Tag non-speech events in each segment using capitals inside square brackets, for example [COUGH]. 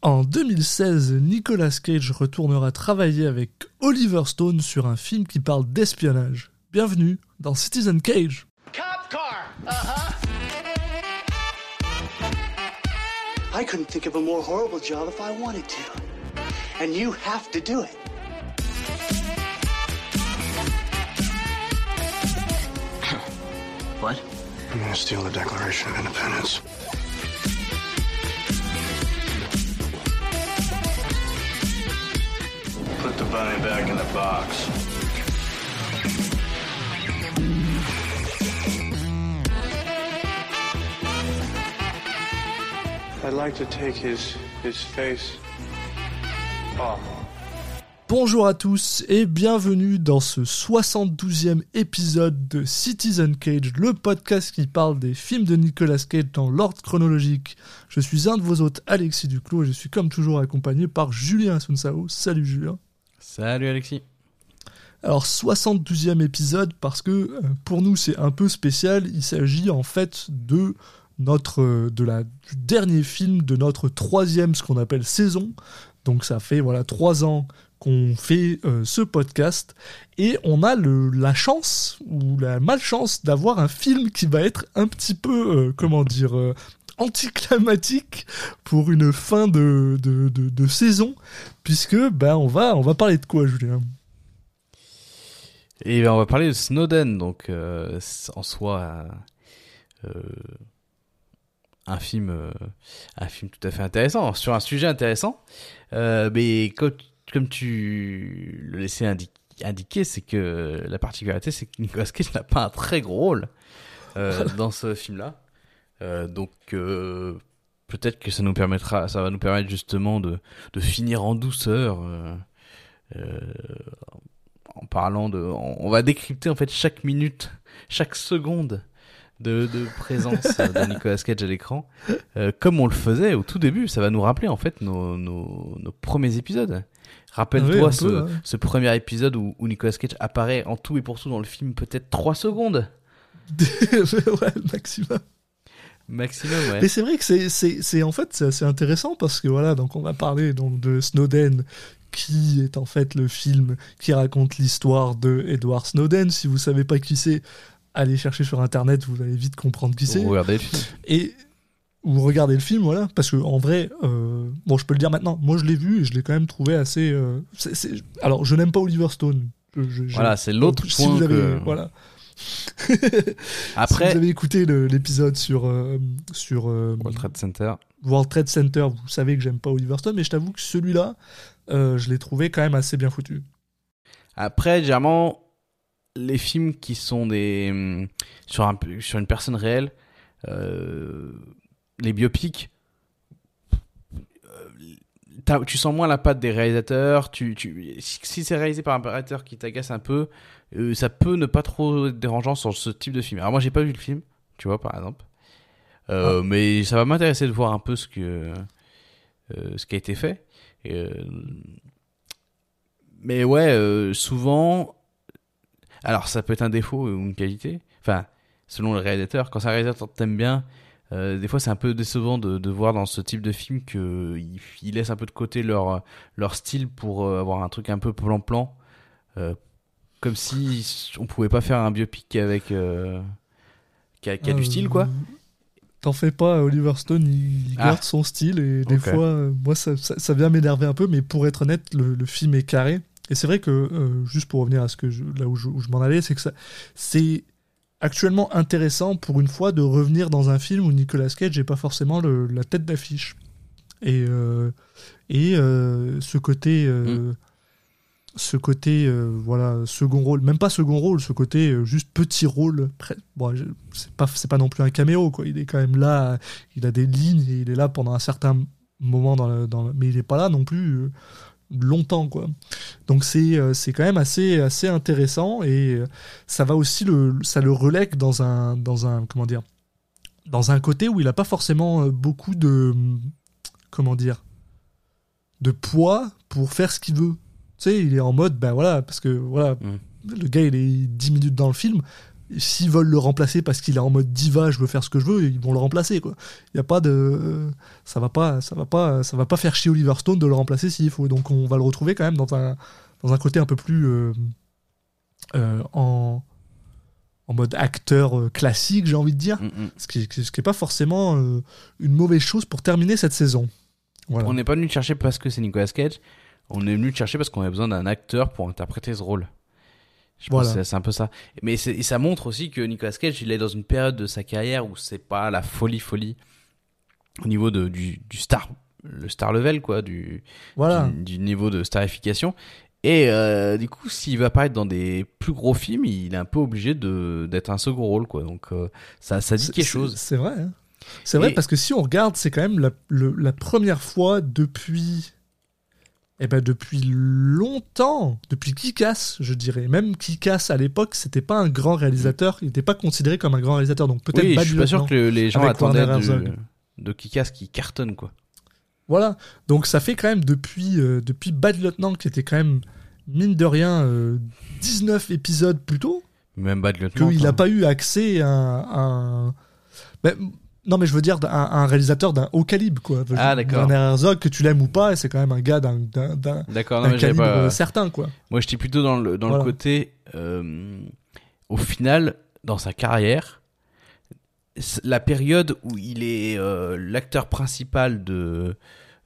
En 2016, Nicolas Cage retournera travailler avec Oliver Stone sur un film qui parle d'espionnage. Bienvenue dans Citizen Cage. Cop car. Uh-huh. I couldn't think of a more horrible job if I wanted to. And you have to do it. what? I'm gonna steal the Declaration of Independence. Bunny back in the box. I'd like to take his, his face off. Bonjour à tous et bienvenue dans ce 72e épisode de Citizen Cage, le podcast qui parle des films de Nicolas Cage dans l'ordre chronologique. Je suis un de vos hôtes, Alexis Duclos, et je suis comme toujours accompagné par Julien Asunsao. Salut Julien. Salut Alexis. Alors 72e épisode parce que euh, pour nous c'est un peu spécial, il s'agit en fait de notre euh, du dernier film de notre troisième ce qu'on appelle saison. Donc ça fait voilà trois ans qu'on fait euh, ce podcast et on a la chance ou la malchance d'avoir un film qui va être un petit peu, comment dire, anticlimatique pour une fin de, de, de, saison, puisque ben, on, va, on va parler de quoi, Julien? Et ben, on va parler de Snowden, donc en soi un film, un film tout à fait intéressant, sur un sujet intéressant, mais comme tu le laissais indiquer, c'est que la particularité, c'est que Nicolas Cage n'a pas un très gros rôle euh, [LAUGHS] dans ce film-là. Euh, donc euh, peut-être que ça nous permettra, ça va nous permettre justement de, de finir en douceur. en parlant de, on va décrypter en fait chaque minute, chaque seconde de, de présence [LAUGHS] de Nicolas Cage à l'écran, comme on le faisait au tout début. Ça va nous rappeler en fait nos, nos, nos premiers épisodes. Rappelle-toi ce, premier épisode où, Nicolas Cage apparaît en tout et pour tout dans le film peut-être 3 secondes. [LAUGHS] ouais, maximum. Maximum, ouais. Mais c'est vrai que c'est en fait c'est assez intéressant parce que voilà, donc on va parler donc de Snowden qui est en fait le film qui raconte l'histoire de Edward Snowden. Si vous savez pas qui c'est, allez chercher sur internet, vous allez vite comprendre qui c'est. Regardez le film. Et ou regarder le film, voilà, parce que en vrai, euh, bon, je peux le dire maintenant, moi je l'ai vu et je l'ai quand même trouvé assez. Euh, alors, je n'aime pas Oliver Stone. voilà, c'est l'autre point. Si vous avez, voilà. [LAUGHS] Après, si vous avez écouté l'épisode sur euh, sur World Trade Center, World Trade Center, vous savez que j'aime pas Oliver Stone, mais je t'avoue que celui-là, je l'ai trouvé quand même assez bien foutu. Après, généralement, les films qui sont des sur un sur une personne réelle. Euh, les biopics, euh, tu sens moins la patte des réalisateurs. Tu, tu, si c'est réalisé par un réalisateur qui t'agace un peu, euh, ça peut ne pas trop être dérangeant sur ce type de film. Alors moi, j'ai pas vu le film, tu vois, par exemple. Euh, ah. Mais ça va m'intéresser de voir un peu ce que ce qui a été fait. mais ouais, souvent, alors ça peut être un défaut ou une qualité. Enfin, selon le réalisateur, quand un réalisateur t'aime bien, euh, des fois, c'est un peu décevant de, de, voir dans ce type de film qu'ils ils laissent un peu de côté leur, leur style pour euh, avoir un truc un peu plan-plan. Euh, comme si on pouvait pas faire un biopic avec. qui a, qui a du style, quoi. T'en fais pas, Oliver Stone, il, ah. garde son style et des fois, moi, ça, ça, vient m'énerver un peu, mais pour être honnête, le, le film est carré. Et c'est vrai que, juste pour revenir à ce que je, là où je, m'en allais, c'est que ça, c'est actuellement intéressant pour une fois de revenir dans un film où Nicolas Cage n'est pas forcément la tête d'affiche. Et, euh, et euh, ce côté, euh, mm. Ce côté voilà, second rôle, même pas second rôle, ce côté juste petit rôle, c'est pas, pas non plus un caméo, quoi. il est quand même là, il a des lignes et il est là pendant un certain moment, mais il n'est pas là non plus longtemps quoi. Donc c'est euh, c'est quand même assez assez intéressant et euh, ça va aussi le ça le relègue dans un dans un comment dire dans un côté où il a pas forcément euh, beaucoup de comment dire de poids pour faire ce qu'il veut. Tu sais, il est en mode ben voilà parce que voilà, mm. le gars il est 10 minutes dans le film, s'ils veulent le remplacer parce qu'il est en mode diva, je veux faire ce que je veux, ils vont le remplacer quoi. Il y a pas de ça va pas ça va pas ça va pas faire chier Oliver Stone de le remplacer s'il faut. Donc on va le retrouver quand même dans un dans un côté un peu plus euh, euh, en en mode acteur euh, classique, j'ai envie de dire, Mm, mm. ce qui ce qui est pas forcément euh, une mauvaise chose pour terminer cette saison. Voilà. On n'est pas venu te chercher parce que c'est Nicolas Cage. On est venu te chercher parce qu'on a besoin d'un acteur pour interpréter ce rôle. Je pense que c'est- un peu ça. Mais et ça montre aussi que Nicolas Cage, il est dans une période de sa carrière où c'est pas la folie folie au niveau de, du, du star, le star level quoi, du, Voilà. du, du niveau de starification. Et euh, du coup, s'il va apparaître dans des plus gros films, il est un peu obligé d'être un second rôle quoi. Donc euh, ça ça dit quelque chose. C'est vrai. hein. C'est vrai Et- parce que si on regarde, c'est quand même la, le- la première fois depuis. Eh ben depuis longtemps, depuis Kikas, je dirais. Même Kikas à l'époque, c'était pas un grand réalisateur, il n'était pas considéré comme un grand réalisateur, donc peut-être Oui, Bad je suis pas sûr que les gens attendaient Werner de, Kikas qui cartonne quoi. Voilà, donc ça fait quand même depuis, euh, depuis Bad Lieutenant, qui était quand même, mine de rien, euh, 19 épisodes plus tôt, Même Bad Lieutenant. qu'il hein. n'a pas eu accès à un. Ben, non, mais je veux dire, un réalisateur d'un haut calibre, quoi. Ah, d'accord. Werner Herzog, que tu l'aimes ou pas, c'est quand même un gars d'un calibre pas. euh, certain, quoi. Moi, j'étais plutôt dans le, dans Voilà. le côté. euh, au final, dans sa carrière, la période où il est euh, l'acteur principal de,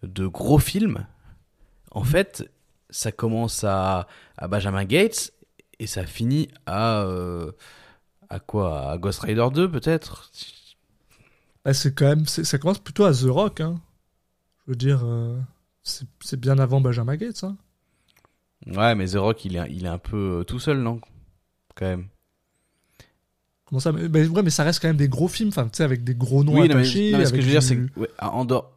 de gros films, en fait, ça commence à, à Benjamin Gates et ça finit à. euh, à quoi? À Ghost Rider 2, peut-être Ah, c'est quand même, ça commence plutôt à The Rock, hein. Je veux dire, euh, c'est bien avant Benjamin Gates, hein. Ouais, mais The Rock, il est, il est un peu euh, tout seul, non? Quand même. Comment ça mais, mais ouais, mais ça reste quand même des gros films, enfin, tu sais, avec des gros noms oui, non, mais, attachés. non, mais ce que je veux dire, c'est que. Ouais, en dehors.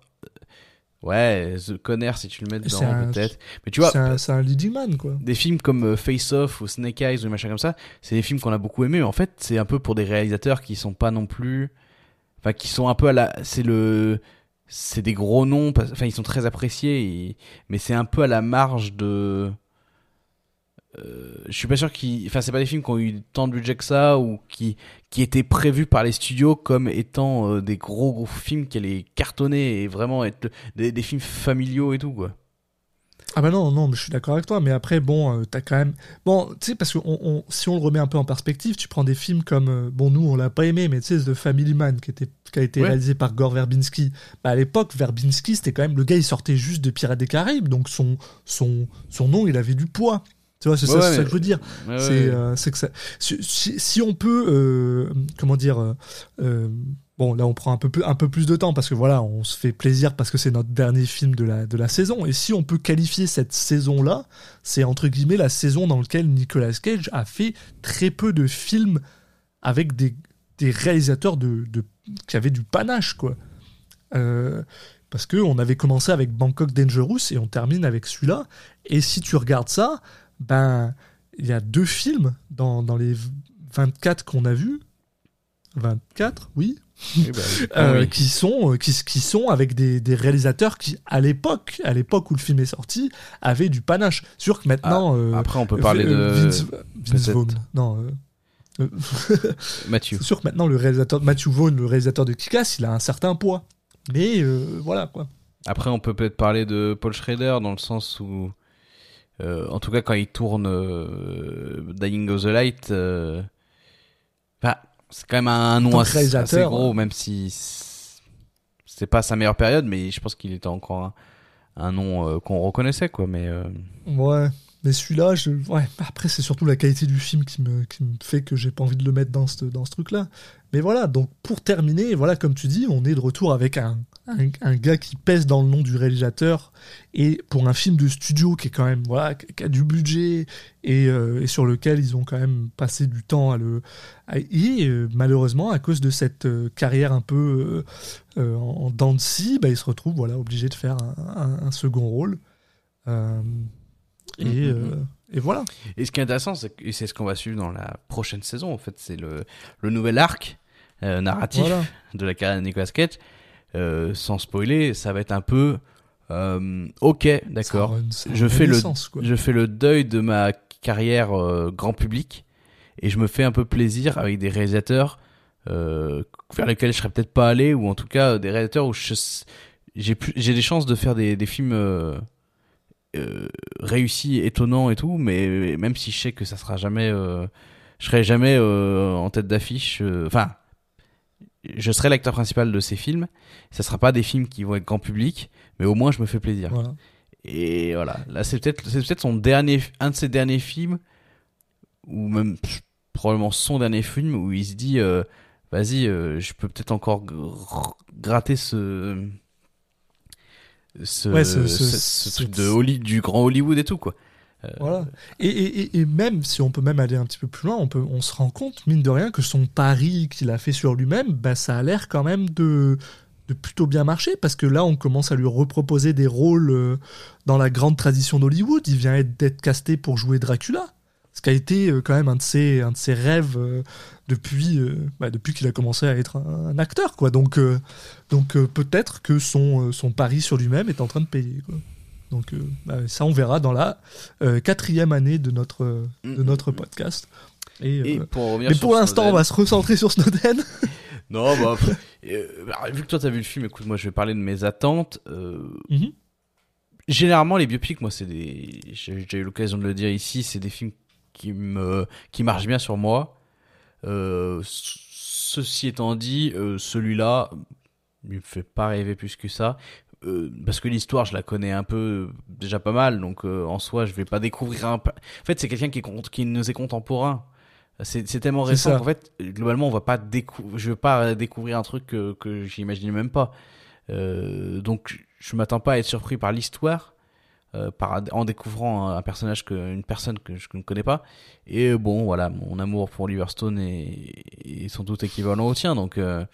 Ouais, The Conner, si tu le mets dedans, peut-être. Mais tu vois, c'est un, un leading man, quoi. des films comme euh, Face Off ou Snake Eyes ou des machins comme ça, c'est des films qu'on a beaucoup aimés. Mais en fait, c'est un peu pour des réalisateurs qui sont pas non plus. Enfin, qui sont un peu à la. C'est le. C'est des gros noms. Enfin, ils sont très appréciés. Mais c'est un peu à la marge de. Euh, je suis pas sûr qu'ils. Enfin, c'est pas des films qui ont eu tant de budget que ça ou qui, étaient prévus par les studios comme étant euh, des gros gros films qui allaient cartonner et vraiment être des films familiaux et tout, quoi. Ah bah non, non, mais je suis d'accord avec toi. Mais après, bon, euh, t'as quand même... Bon, tu sais, parce que on, on- si on le remet un peu en perspective, tu prends des films comme... euh, bon, nous, on l'a pas aimé, mais tu sais, The Family Man, qui, était, qui a été Ouais. réalisé par Gore Verbinski. Bah, à l'époque, Verbinski, c'était quand même... Le gars, il sortait juste de Pirates des Caraïbes, donc son, son, son nom, il avait du poids. Tu vois, c'est Ouais, ça, c'est que je veux dire. Ouais, c'est ouais. euh, c'est que ça... Si, si- si on peut... euh, comment dire... euh, euh, Bon, là, on prend un peu, plus, de temps parce que voilà, on se fait plaisir parce que c'est notre dernier film de la, saison. Et si on peut qualifier cette saison-là, c'est entre guillemets la saison dans laquelle Nicolas Cage a fait très peu de films avec des, réalisateurs de, qui avaient du panache, quoi. Euh, parce que on avait commencé avec Bangkok Dangerous et on termine avec celui-là. Et si tu regardes ça, ben il y a deux films dans, dans les 24 qu'on a vus. 24, oui, bah oui. euh, Ah oui. qui sont euh, qui, qui sont avec des, des réalisateurs qui à l'époque à l'époque où le film est sorti avaient du panache sûr que maintenant euh, Après, on peut parler euh, de Vince, Vince. Vaughn non euh, [LAUGHS] Mathieu. sûr que maintenant le réalisateur Matthew Vaughn le réalisateur de Kick-Ass il a un certain poids mais euh, voilà quoi Après, on peut peut-être parler de Paul Schrader dans le sens où, euh, en tout cas, quand il tourne euh, Dying of the Light, euh, bah, c'est quand même un nom assez, gros, ouais. même si c'est pas sa meilleure période, mais je pense qu'il était encore un, un nom euh, qu'on reconnaissait, quoi. Mais euh, ouais mais celui-là je... ouais après c'est surtout la qualité du film qui me, qui me fait que j'ai pas envie de le mettre dans ce dans ce truc là mais voilà donc pour terminer voilà comme tu dis on est de retour avec un un, un gars qui pèse dans le nom du réalisateur et pour un film de studio qui est quand même voilà qui a du budget et, euh, et sur lequel ils ont quand même passé du temps à le à- et euh, malheureusement à cause de cette euh, carrière un peu en, en dents de scie bah, il se retrouve voilà obligé de faire un, un- un second rôle Euh, et, et voilà Et ce qui est intéressant, et c'est ce qu'on va suivre dans la prochaine saison. En fait, c'est le, le nouvel arc narratif voilà de la carrière de Nicolas Cage. Euh, sans spoiler, ça va être un peu euh, ok, d'accord. Je fais le quoi. je fais le deuil de ma carrière euh, grand public et je me fais un peu plaisir avec des réalisateurs euh, vers lesquels je serais peut-être pas allé ou en tout cas des réalisateurs où j'ai j'ai des chances de faire des, des films euh, euh, réussis, étonnants et tout, mais même si je sais que ça sera jamais, euh, je serai jamais euh, en tête d'affiche. euh, Enfin, je serai l'acteur principal de ces films. Ça sera pas des films qui vont être grand public, mais au moins je me fais plaisir. Voilà. Et voilà, là c'est peut-être c'est peut-être son dernier un de ses derniers films ou même pff, probablement son dernier film où il se dit euh, vas-y, euh, je peux peut-être encore gr- gratter ce ce, Ouais, ce- ce, ce- ce ce- truc de Holly, du grand Hollywood et tout quoi. Voilà. Et, même si on peut même aller un petit peu plus loin, on, se rend compte, mine de rien, que son pari qu'il a fait sur lui-même, bah, ça a l'air quand même de, de plutôt bien marcher, parce que là, on commence à lui reproposer des rôles euh, dans la grande tradition d'Hollywood. Il vient être- d'être casté pour jouer Dracula, ce qui a été euh, quand même un de ses, un de ses rêves euh, depuis, euh, bah, depuis qu'il a commencé à être un, acteur. Quoi. Donc, euh, donc euh, peut-être que son, euh, pari sur lui-même est en train de payer. Donc euh, bah, ça, on verra dans la euh, quatrième année de notre, euh, de Mm, notre mm, mm. podcast. Et, pour mais pour l'instant, on va se recentrer sur Snowden. [LAUGHS] Non, bah, euh, bah, vu que toi t'as vu le film, écoute, moi je vais parler de mes attentes. Mhm. généralement, les biopics, moi, c'est des. J'ai déjà eu l'occasion de le dire ici, c'est des films qui me qui marchent bien sur moi. Ceci étant dit, celui-là, il me fait pas rêver plus que ça. Euh, parce que l'histoire, je la connais un peu euh, déjà pas mal, donc euh, en soi, je vais pas découvrir un. En fait, c'est quelqu'un qui, qui nous est contemporain. C'est tellement récent qu'en fait, globalement, on va pas découvrir. Je veux pas découvrir un truc que, que j'imaginais même pas. Euh, donc, je m'attends pas à être surpris par l'histoire, par en découvrant un, personnage que une personne que je ne connais pas. Et bon, voilà, mon amour pour Oliver Stone est, est sans doute équivalent au tien. Donc, euh,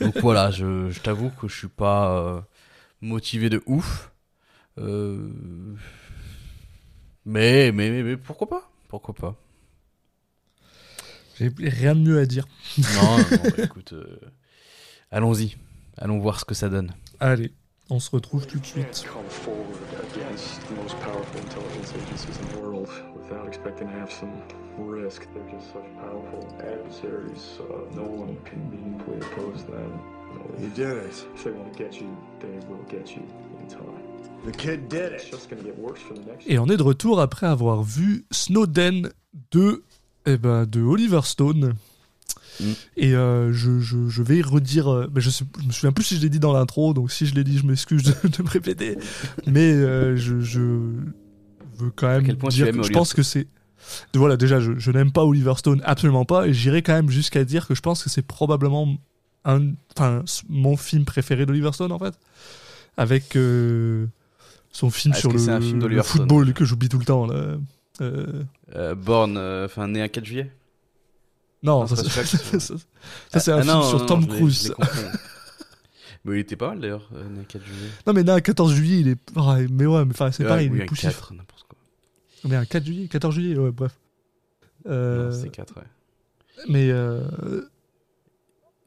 donc voilà, je, je t'avoue que je suis pas motivé de ouf. Euh, mais, mais, mais, mais pourquoi pas? Pourquoi pas? J'ai rien de mieux à dire. Non, non, [LAUGHS] bah, écoute, euh, allons-y. Allons voir ce que ça donne. Allez, on se retrouve tout de suite. You did it. if they want to get you, they will get you in time. The kid did It's it. just going to get worse for the next. Et on est de retour après avoir vu Snowden de, eh ben, de Oliver Stone. Mm. Et euh, je, je, je vais redire. euh, ben, je, sais, je me souviens plus si je l'ai dit dans l'intro, donc si je l'ai dit, je m'excuse de, de me répéter. Mais euh, je, je veux quand même point dire que je Oliver pense que c'est. Voilà, déjà, je, je n'aime pas Oliver Stone, absolument pas. Et j'irai quand même jusqu'à dire que je pense que c'est probablement un, enfin, mon film préféré d'Oliver Stone, en fait. Avec euh, son film Ah, sur le, un film le Stone football que j'oublie tout le temps. Là. Euh, Euh, Born, euh, enfin né un 4 juillet. non, Non, ça, c'est [LAUGHS] c'est un Ah, film non, sur non, Tom Cruise. [LAUGHS] Mais il était pas mal d'ailleurs, euh, né un 4 juillet. Non, mais non, un 14 juillet, il est. ah, mais ouais, mais enfin, c'est Ouais, pareil, oui, il est un poussif. 4, n'importe quoi. Mais un 4 juillet, 14 juillet, ouais, bref. Euh, c'est 4, ouais. mais. euh,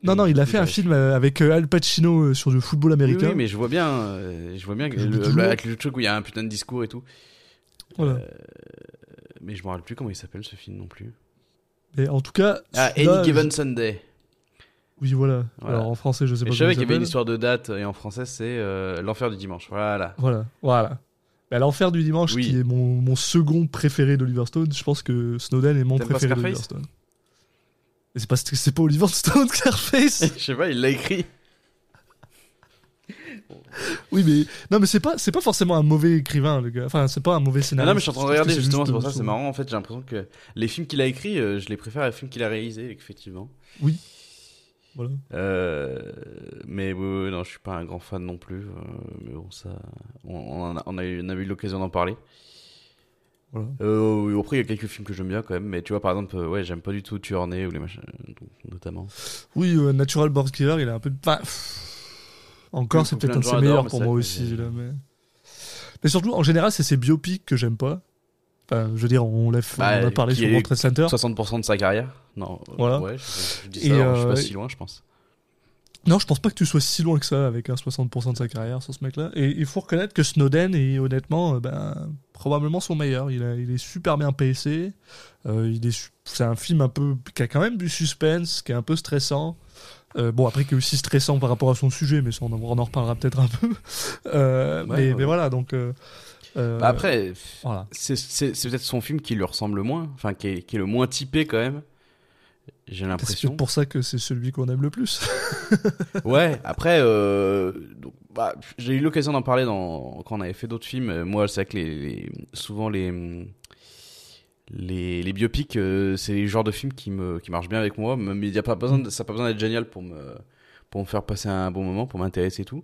Non, non, il a fait un film euh, avec euh, Al Pacino euh, sur du football américain. oui, mais je vois bien, je vois bien que le, le- avec le truc où il y a un putain de discours et tout. Voilà. Euh, mais je me rappelle plus comment il s'appelle ce film non plus. Et en tout cas. Ah, Any Given je- Sunday. Oui, voilà. Voilà. Alors en français, je sais Et pas je savais qu'il y avait une histoire de date et en français c'est euh, L'enfer du dimanche. Voilà. Voilà, voilà. Bah, L'enfer du dimanche, Oui. qui est mon, mon second préféré d'Oliver Stone, je pense que Snowden est mon préféré d'Oliver Stone. C'est pas, c'est pas Oliver Stone, Scarface je sais pas, il l'a écrit. Oui, mais non, mais c'est pas, c'est pas forcément un mauvais écrivain, le gars. Enfin, c'est pas un mauvais Ah scénario. non, mais je suis en train de regarder justement, c'est pour ça, c'est marrant. en fait. J'ai l'impression que les films qu'il a écrits, euh, je les préfère aux films qu'il a réalisés, effectivement. Oui. Voilà. Euh, mais oui, oui, non, je suis pas un grand fan non plus. euh, mais bon, ça, on, on en a, on a eu, on a eu l'occasion d'en parler. Voilà. Euh, après, il y a quelques films que j'aime bien quand même, mais tu vois, par exemple, euh, ouais, j'aime pas du tout Né ou les machins, notamment. Oui, euh, Natural Born Killer, il a un peu pff, encore, c'est peut-être un de ses meilleurs pour moi aussi. Là, mais... mais surtout, en général, c'est ses biopics que j'aime pas. Enfin, je veux dire, on, l'a Bah, on a parlé sur est- Trade Center. 60% de sa carrière Non, euh, Voilà. ouais, je, je dis Et, ça, alors, je suis euh, pas si loin, je pense. Non, je pense pas que tu sois si loin que ça avec un 60% de sa carrière sur ce mec-là. Et il faut reconnaître que Snowden est honnêtement, euh, ben, probablement son meilleur. Il, a, il est super bien PC. Euh, il est, c'est un film un peu qui a quand même du suspense, qui est un peu stressant. Euh, bon, après, qui est aussi stressant par rapport à son sujet, mais ça, on, en- on en reparlera peut-être un peu. [LAUGHS] Ouais, mais, ouais. mais voilà, donc. Bah après, voilà. c'est peut-être son film qui lui ressemble le moins, enfin qui est, qui est le moins typé quand même. J'ai C'est l'impression. pour ça que c'est celui qu'on aime le plus. [LAUGHS] Ouais, après, euh, bah, j'ai eu l'occasion d'en parler dans, quand on avait fait d'autres films. Euh, Moi, c'est vrai que les, les- souvent les, les, les biopics, euh, c'est les genres de films qui, me, qui marchent bien avec moi. Mais il y a pas besoin de- ça n'a pas besoin d'être génial pour me, pour me faire passer un bon moment, pour m'intéresser et tout.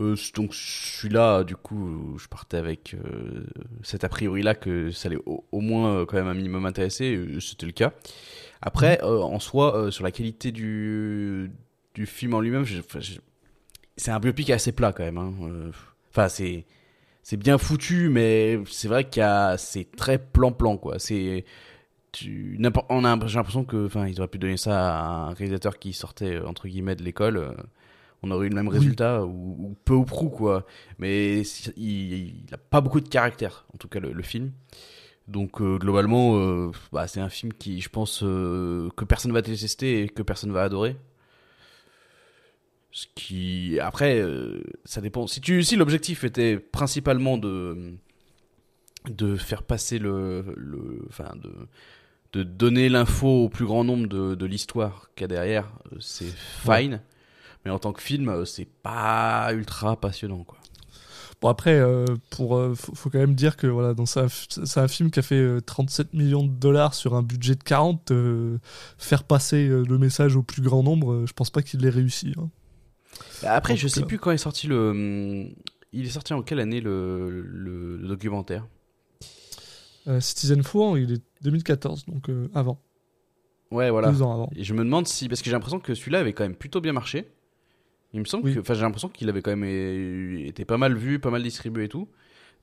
Euh, donc, je suis là, du coup, je partais avec cet a priori-là que ça allait au, au moins quand même un minimum intéresser. C'était le cas. Après, euh, en soi, euh, sur la qualité du, du film en lui-même, c'est un biopic assez plat quand même. hein. Euh, Enfin, c'est c'est bien foutu, mais c'est vrai qu'il c'est très plan-plan quoi. C'est tu on a j'ai l'impression que enfin ils auraient pu donner ça à un réalisateur qui sortait entre guillemets de l'école. on aurait eu le même Oui. résultat ou, ou peu ou prou quoi. Mais il, il a pas beaucoup de caractère en tout cas le, le film. Donc euh, globalement, euh, bah, c'est un film qui, je pense, euh, que personne va détester et que personne va adorer. Ce qui, après, euh, ça dépend. Si tu, si l'objectif était principalement de de faire passer le, le enfin de de donner l'info au plus grand nombre de, de l'histoire qu'il y a derrière, euh, c'est fine. Mais en tant que film, euh, c'est pas ultra passionnant, quoi. Bon après, euh, pour, euh, faut, faut quand même dire que voilà, c'est un film qui a fait euh, 37 millions de dollars sur un budget de 40. euh, faire passer euh, le message au plus grand nombre, euh, je pense pas qu'il l'ait réussi. hein. Bah, Après, En je sais plus quand est sorti le. hum, Il est sorti en quelle année le, le, le documentaire? Euh, Citizen Four, il est 2014, donc euh, avant, Ouais, voilà. deux ans avant. Et je me demande si. Parce que j'ai l'impression que celui-là avait quand même plutôt bien marché. Il me semble Oui. que. Enfin, j'ai l'impression qu'il avait quand même é- été pas mal vu, pas mal distribué et tout.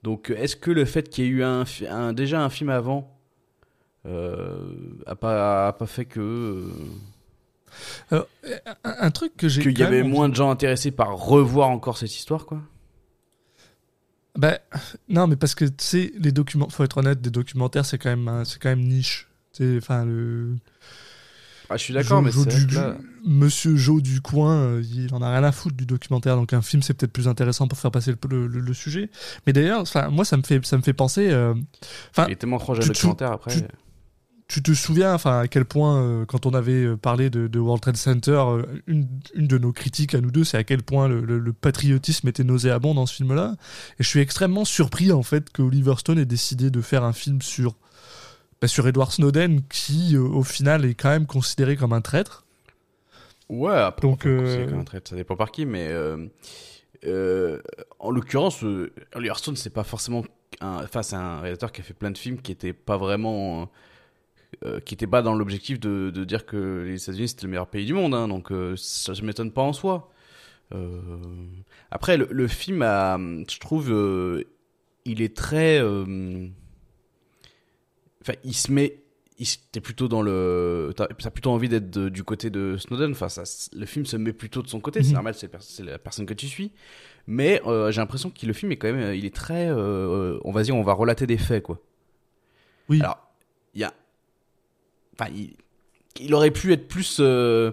Donc, est-ce que le fait qu'il y ait eu un, fi- un- déjà un film avant. Euh, a, pas, a pas fait que. euh, Alors, euh, un, un truc que j'ai. qu'il y avait moins de gens intéressés par revoir encore cette histoire, quoi? Bah, non, mais parce que tu sais, les documents, faut être honnête, des documentaires, c'est quand même, un- quand même niche. Enfin, le. Ah, je suis d'accord, mais c'est là- Monsieur Joe du coin, euh, il en a rien à foutre du documentaire, donc un film c'est peut-être plus intéressant pour faire passer le, le- le- le sujet. Mais d'ailleurs, moi ça me fait, ça me fait penser. euh, Enfin, il est tellement proche d'un documentaire après. tu- tu te souviens, enfin, à quel point, euh, quand on avait parlé de, de World Trade Center, euh, une, une de nos critiques à nous deux, c'est à quel point le, le- le patriotisme était nauséabond dans ce film-là. Et je suis extrêmement surpris, en fait, que Oliver Stone ait décidé de faire un film sur, bah, sur Edward Snowden, qui, euh, au final, est quand même considéré comme un traître. Ouais, après, Donc, euh, comme un traître, ça dépend par qui, mais euh, euh, en l'occurrence, Oliver Stone, c'est pas forcément enfin, c'est un réalisateur qui a fait plein de films qui étaient pas vraiment, euh, qui étaient pas dans l'objectif de, de dire que les États-Unis c'était le meilleur pays du monde, hein, donc euh, ça ne m'étonne pas en soi. Euh, après, le, le film, a, je trouve, il est très, enfin, il se met il- t'es plutôt dans le t'as t'as plutôt envie d'être de- du côté de Snowden. Enfin ça, le film se met plutôt de son côté. C'est Mhm. normal c'est la personne que tu suis. Mais euh, j'ai l'impression que le film est quand même euh, il est très euh, on va dire on va relater des faits quoi. Oui. alors il y a enfin il, il aurait pu être plus euh,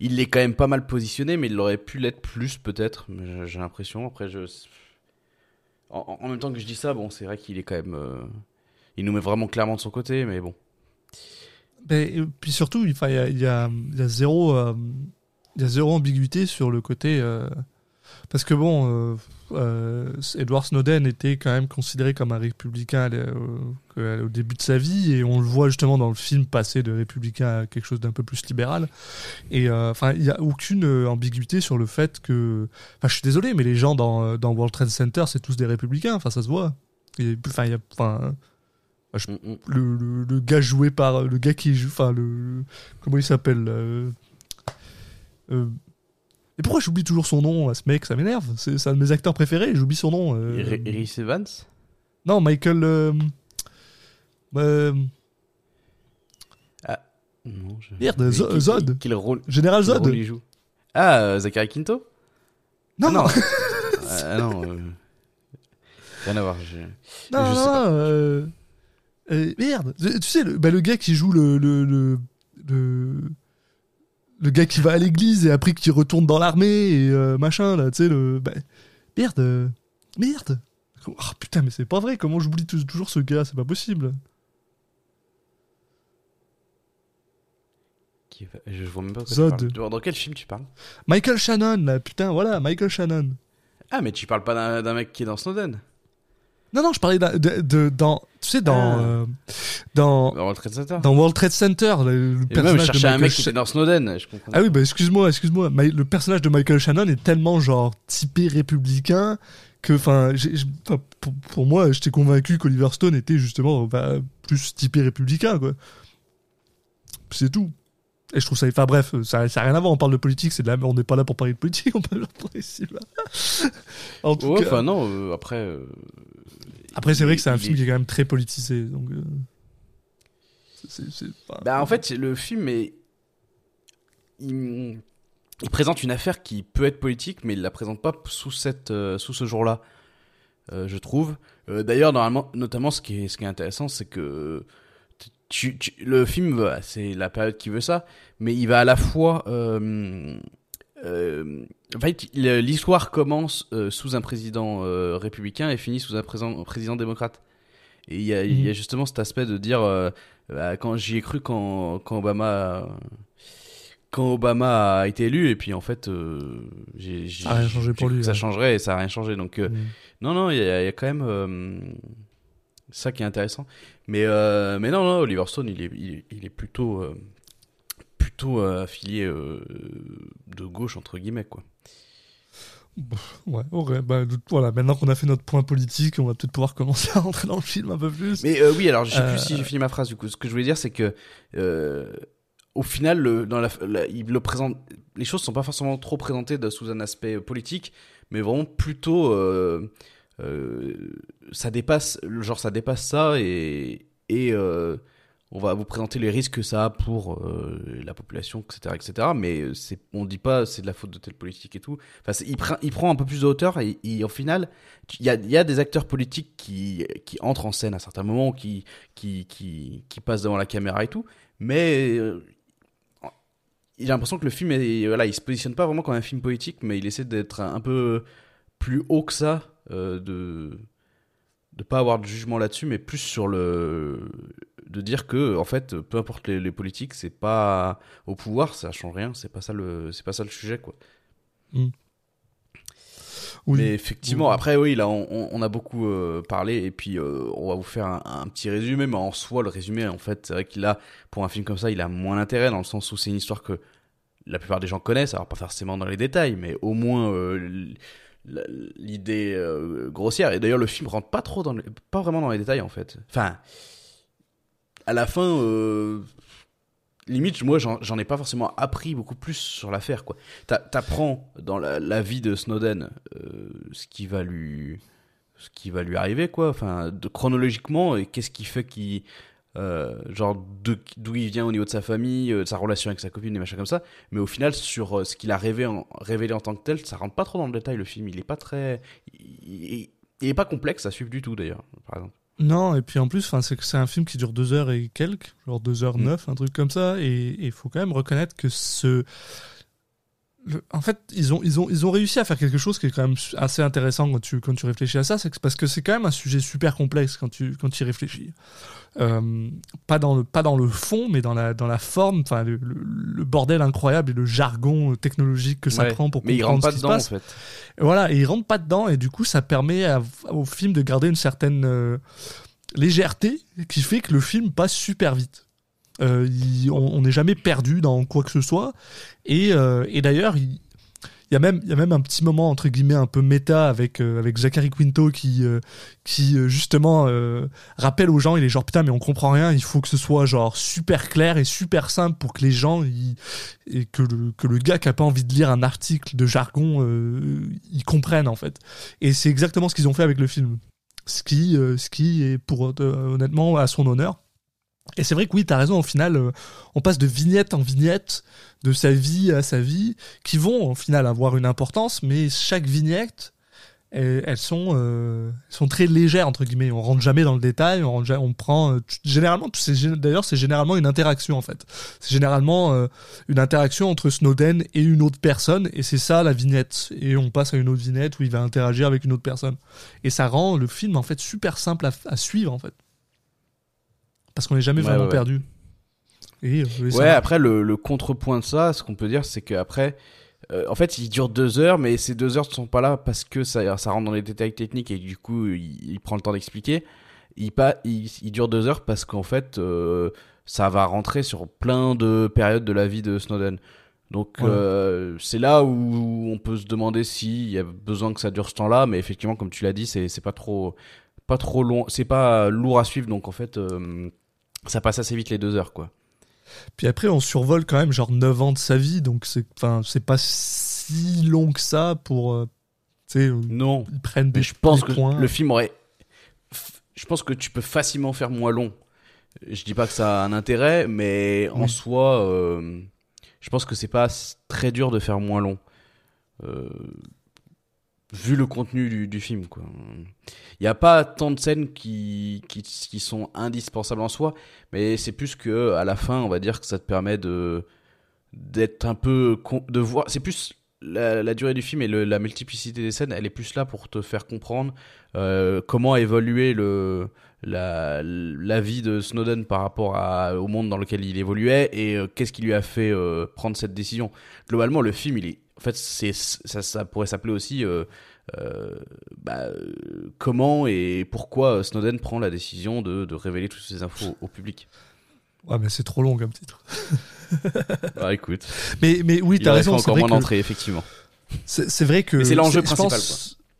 il l'est quand même pas mal positionné mais il aurait pu l'être plus peut-être. Mais j'ai- j'ai l'impression. Après je en, en même temps que je dis ça bon c'est vrai qu'il est quand même euh, il nous met vraiment clairement de son côté mais bon Ben, et puis surtout, il y, a, zéro, euh, y a zéro ambiguïté sur le côté. euh, parce que bon, euh, euh, Edward Snowden était quand même considéré comme un républicain au début de sa vie, et on le voit justement dans le film passer de républicain à quelque chose d'un peu plus libéral. Et enfin, il n'y a aucune ambiguïté sur le fait que. Enfin, je suis désolé, mais les gens dans, dans World Trade Center, c'est tous des républicains. Enfin, ça se voit. Enfin, il y a. Mm, mm. le, le, le gars joué par le gars qui joue enfin le comment il s'appelle euh, euh, et pourquoi j'oublie toujours son nom à ce mec ça m'énerve c'est un de mes acteurs préférés j'oublie son nom euh, Rhys Evans? Non Michael euh, euh, Non, je... Merde, Zod. Quel rôle, Général Zod rôle il joue? Ah, euh, Zachary Quinto? Non, Ah, non, non. Ah, non. euh, Rien à voir. je- non, je sais non, pas. Euh, merde. Tu sais, le, bah, le gars qui joue le, le, le, le, le gars qui va à l'église et après qui retourne dans l'armée et euh, machin, là, tu sais, le. Bah, merde, euh, merde. Oh putain, mais c'est pas vrai, comment j'oublie tou- toujours ce gars, c'est pas possible. Je vois même pas Zod. tu parles. Dans quel film tu parles? Michael Shannon, là, putain, voilà, Michael Shannon. Ah, mais tu parles pas d'un mec qui est dans Snowden Non, non, je parlais de, de- dans. Tu sais, dans. Ah. euh, dans, Dans World Trade Center dans World Trade Center, le, le Et même, je personnage de cherchais un Michael mec qui était dans Snowden. Je comprends. Ah oui, bah excuse-moi, excuse-moi. Le personnage de Michael Shannon est tellement genre typé républicain que, enfin, pour, pour moi, j'étais convaincu qu'Oliver Stone était justement bah, plus typé républicain, quoi. C'est tout. Et je trouve ça. Enfin bref, ça n'a rien à voir. On parle de politique, c'est de la. On n'est pas là pour parler de politique, [LAUGHS] on parle de cinéma. en tout Ouais, cas. enfin, non, euh, après. euh, Après, c'est vrai que c'est un il film est- qui est quand même très politisé. Donc, euh, pas- Bah, en fait, le film est. Il... il présente une affaire qui peut être politique, mais il la présente pas sous, cette, euh, sous ce jour-là, euh, je trouve. D'ailleurs, normalement, notamment, ce qui est, ce qui est intéressant, c'est que tu, tu- le film, c'est la période qui veut ça, mais il va à la fois. Euh, en fait, l'histoire commence euh, sous un président euh, républicain et finit sous un président, un président démocrate. Et il y a, il y a Mhm. justement cet aspect de dire, euh, bah, quand j'y ai cru quand, quand Obama, quand Obama a été élu, et puis en fait, euh, j'ai, Ça a rien changé pour lui, Ça ouais. changerait et ça a rien changé. Donc euh, Mm. non, non, il y, a il y a quand même ça qui est intéressant. Mais, mais non, non, Oliver Stone, il est, il est, il est plutôt, plutôt euh, affilié euh, de gauche, entre guillemets, quoi. Ouais, ok. Bah, voilà, maintenant qu'on a fait notre point politique, on va peut-être pouvoir commencer à rentrer dans le film un peu plus. Mais euh, oui, alors je sais Euh, plus si j'ai fini ma phrase, du coup. Ce que je voulais dire, c'est que euh, au final, le, dans la, la- il le présente, les choses sont pas forcément trop présentées de- sous un aspect politique, mais vraiment plutôt. ça dépasse, genre ça dépasse ça et, et on va vous présenter les risques que ça a pour euh, la population, etc., etc. Mais c'est, on dit pas c'est de la faute de telle politique et tout. Enfin, il, prend, un peu plus de hauteur et, au final, il y a, des acteurs politiques qui, entrent en scène à certains moments, qui, qui, passent devant la caméra et tout, mais euh, j'ai l'impression que le film est, voilà, il se positionne pas vraiment comme un film politique, mais il essaie d'être un, peu plus haut que ça, euh, de pas avoir de jugement là-dessus, mais plus sur le de dire que en fait, peu importe les, les politiques, c'est pas au pouvoir, ça change rien, c'est pas ça le c'est pas ça le sujet quoi. Oui. Mais effectivement, Oui. après, oui, là, on, a beaucoup euh, parlé, et puis euh, on va vous faire un, un petit résumé, mais en soi, le résumé, en fait, c'est vrai qu'il a, pour un film comme ça, il a moins d'intérêt, dans le sens où c'est une histoire que la plupart des gens connaissent, alors pas forcément dans les détails, mais au moins euh, l'idée euh, grossière. Et d'ailleurs, le film rentre pas trop dans, pas vraiment dans les détails, en fait. Enfin, à la fin, euh, limite, moi, j'en ai pas forcément appris beaucoup plus sur l'affaire, quoi. T'a- T'apprends dans la, vie de Snowden euh, ce qui va lui ce qui va lui arriver quoi enfin de, chronologiquement et qu'est-ce qui fait qu'il euh, genre d'où il vient au niveau de sa famille euh, de sa relation avec sa copine des machins comme ça mais au final sur euh, ce qu'il a rêvé révélé en tant que tel ça rentre pas trop dans le détail le film il est pas très il, il- est pas complexe à suivre du tout d'ailleurs par exemple Non, et puis en plus, c'est que c'est un film qui dure deux heures et quelques, genre deux heures Mm. neuf, un truc comme ça, et il faut quand même reconnaître que ce, le- en fait, ils ont, ils ont, ils ont réussi à faire quelque chose qui est quand même assez intéressant quand tu, quand tu réfléchis à ça, c'est parce que c'est quand même un sujet super complexe quand tu, quand tu y réfléchis. Euh, pas dans le, pas dans le fond, mais dans la, dans la forme, enfin, le, le- le bordel incroyable et le jargon technologique que ça Ouais. prend pour mais il comprendre rentre pas ce qui se dedans en passe. fait Et Voilà, et il rentre pas dedans, et du coup, ça permet à- au film de garder une certaine euh, légèreté qui fait que le film passe super vite. Euh, il- on n'est jamais perdu dans quoi que ce soit. Et, euh, et d'ailleurs, il, y, a même, y a même un petit moment, entre guillemets, un peu méta avec, euh, avec Zachary Quinto qui, euh, qui euh, justement, rappelle aux gens, il est genre, putain, mais on comprend rien, il faut que ce soit genre super clair et super simple pour que les gens, ils- et que le, que le gars qui a pas envie de lire un article de jargon, il comprenne en fait. Et c'est exactement ce qu'ils ont fait avec le film. Ce qui, ce est pour honnêtement à son honneur. Et c'est vrai que oui, t'as raison, au final, euh, on passe de vignette en vignette, de sa vie à sa vie, qui vont au final avoir une importance, mais chaque vignette, elles, sont, euh, sont très légères, entre guillemets. On rentre jamais dans le détail, on, rentre, on prend... euh, généralement, d'ailleurs, c'est généralement une interaction, en fait. C'est généralement une interaction entre Snowden et une autre personne, et c'est ça la vignette. Et on passe à une autre vignette où il va interagir avec une autre personne. Et ça rend le film, en fait, super simple à suivre, en fait. Parce qu'on n'est jamais Ouais, vraiment ouais, perdu. Et, euh, et Ouais, après, le, le contrepoint de ça, ce qu'on peut dire, c'est qu'après, euh, en fait, il dure deux heures, mais ces deux heures ne sont pas là parce que ça, ça rentre dans les détails techniques et du coup, il, il prend le temps d'expliquer. Il, pas, il, il dure deux heures parce qu'en fait, euh, ça va rentrer sur plein de périodes de la vie de Snowden. Donc, Ouais. euh, c'est là où on peut se demander s'il y a besoin que ça dure ce temps-là, mais effectivement, comme tu l'as dit, c'est c'est pas trop, pas trop long, c'est pas lourd à suivre, donc en fait, euh, ça passe assez vite les deux heures, quoi. Puis après, on survole quand même genre 9 ans de sa vie, donc c'est enfin, c'est pas si long que ça pour. euh, euh, Non, ils prennent des, Mais je pense des que points. le film aurait. Je pense que tu peux facilement faire moins long. Je dis pas que ça a un intérêt, mais en soi, euh, je pense que c'est pas très dur de faire moins long. Euh, vu le contenu du, film. Il n'y a pas tant de scènes qui, qui, sont indispensables en soi, mais c'est plus que à la fin, on va dire que ça te permet de d'être un peu de voir. C'est plus la, durée du film et la multiplicité des scènes, elle est plus là pour te faire comprendre euh, comment a évolué le la, vie de Snowden par rapport au monde dans lequel il évoluait et euh, qu'est-ce qui lui a fait euh, prendre cette décision. Globalement, le film, il est en fait c'est ça, ça pourrait s'appeler aussi euh, euh, bah, comment et pourquoi Snowden prend la décision de, de révéler toutes ces infos au public. Ouais, mais c'est trop long comme titre. [LAUGHS] Bah écoute, Mais, mais oui, il t'as raison. C'est encore moins que, d'entrées, effectivement. c'est vrai que. C'est l'enjeu je principal,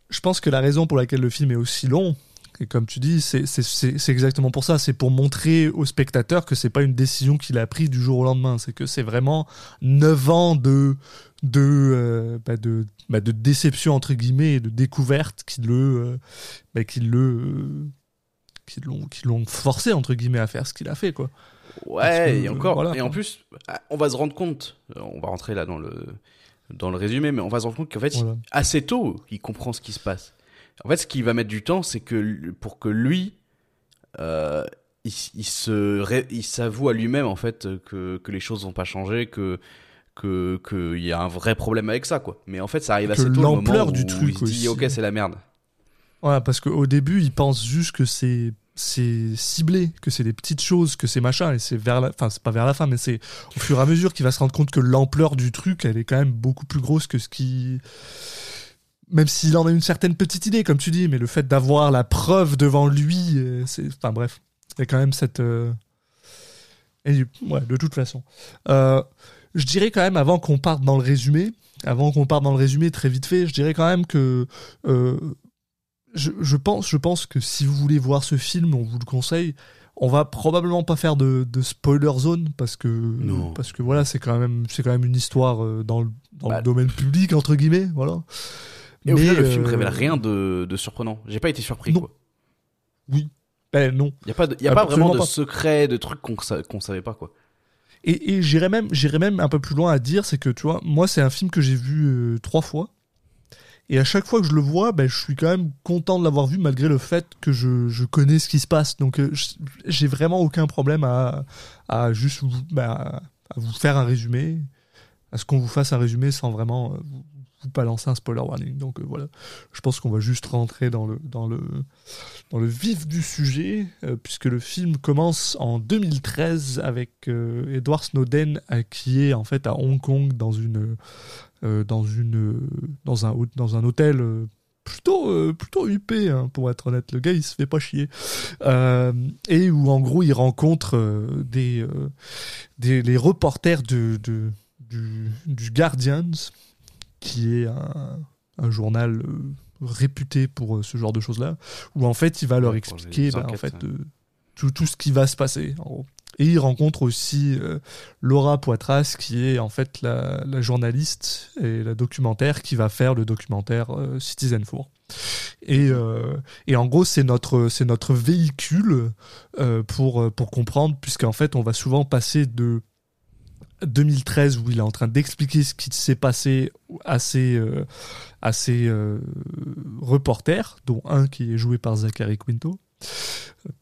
Je pense que la raison pour laquelle le film est aussi long, et comme tu dis, c'est- c'est c'est- c'est exactement pour ça. C'est pour montrer au spectateur que c'est pas une décision qu'il a prise du jour au lendemain. C'est que c'est vraiment 9 ans de, de, euh, bah, de, bah, de déception, entre guillemets, et de découverte qui le. euh, bah, qui le euh, qui l'ont qui l'ont forcé entre guillemets à faire ce qu'il a fait quoi Ouais, que, et encore. voilà, et en plus, ah, on va se rendre compte, euh, on va rentrer là dans le, dans le résumé, mais on va se rendre compte qu'en fait, Voilà. assez tôt, il comprend ce qui se passe. En fait, ce qui va mettre du temps, c'est que pour que lui, euh, il, il se, il s'avoue à lui-même en fait que, que les choses vont pas changer, que que qu'il y a un vrai problème avec ça quoi. Mais en fait, ça arrive assez tôt l'ampleur où du il truc se dit ok, c'est la merde. Ouais, parce qu'au début, ils pensent juste que c'est c'est ciblé, que c'est des petites choses, que c'est machin, et c'est vers la, enfin c'est pas vers la fin, mais c'est au fur et à mesure qu'il va se rendre compte que l'ampleur du truc, elle est quand même beaucoup plus grosse que ce qui, même s'il en a une certaine petite idée, comme tu dis, mais le fait d'avoir la preuve devant lui, euh, c'est, enfin bref, il y a quand même cette, euh, et, ouais, de toute façon, Euh, je dirais quand même avant qu'on parte dans le résumé, avant qu'on parte dans le résumé très vite fait, je dirais quand même que euh, je, je pense, je pense que si vous voulez voir ce film, on vous le conseille. On va probablement pas faire de, de spoiler zone parce que Non. parce que voilà, c'est quand même c'est quand même une histoire euh, dans le, dans Bah, le domaine public entre guillemets, voilà. Et au Mais, final, le film euh, révèle rien de, de surprenant. J'ai pas été surpris Non. quoi. Oui. Ben non. Il y a pas, de- y a pas vraiment de pas. secret, de trucs qu'on qu'on savait pas quoi. Et, j'irais même, même un peu plus loin à dire, c'est que tu vois, moi c'est un film que j'ai vu euh, trois fois. Et à chaque fois que je le vois, ben, je suis quand même content de l'avoir vu malgré le fait que je, je connais ce qui se passe. Donc euh, j'ai vraiment aucun problème à, à juste vous, ben, à vous faire un résumé, à ce qu'on vous fasse un résumé sans vraiment euh, vous balancer un spoiler warning. Donc euh, voilà, je pense qu'on va juste rentrer dans le, dans le, dans le vif du sujet, euh, puisque le film commence en 2013 avec euh, Edward Snowden qui est en fait à Hong Kong dans une dans une dans un dans un hôtel plutôt plutôt huppé hein, pour être honnête. Le gars il se fait pas chier. Et où en gros il rencontre des, des les reporters de, de du, du Guardians qui est un, un journal euh, réputé pour euh, ce genre de choses là où en fait il va leur expliquer ben, en fait ouais. euh, tout, tout ce qui va se passer en gros. Et il rencontre aussi euh, Laura Poitras, qui est en fait la, journaliste et la documentaire qui va faire le documentaire euh, Citizen Four. Et, euh, et en gros, c'est notre, c'est notre véhicule pour, pour comprendre, puisqu'en fait, on va souvent passer de 2013 où il est en train d'expliquer ce qui s'est passé à ses, à ses reporters, dont un qui est joué par Zachary Quinto,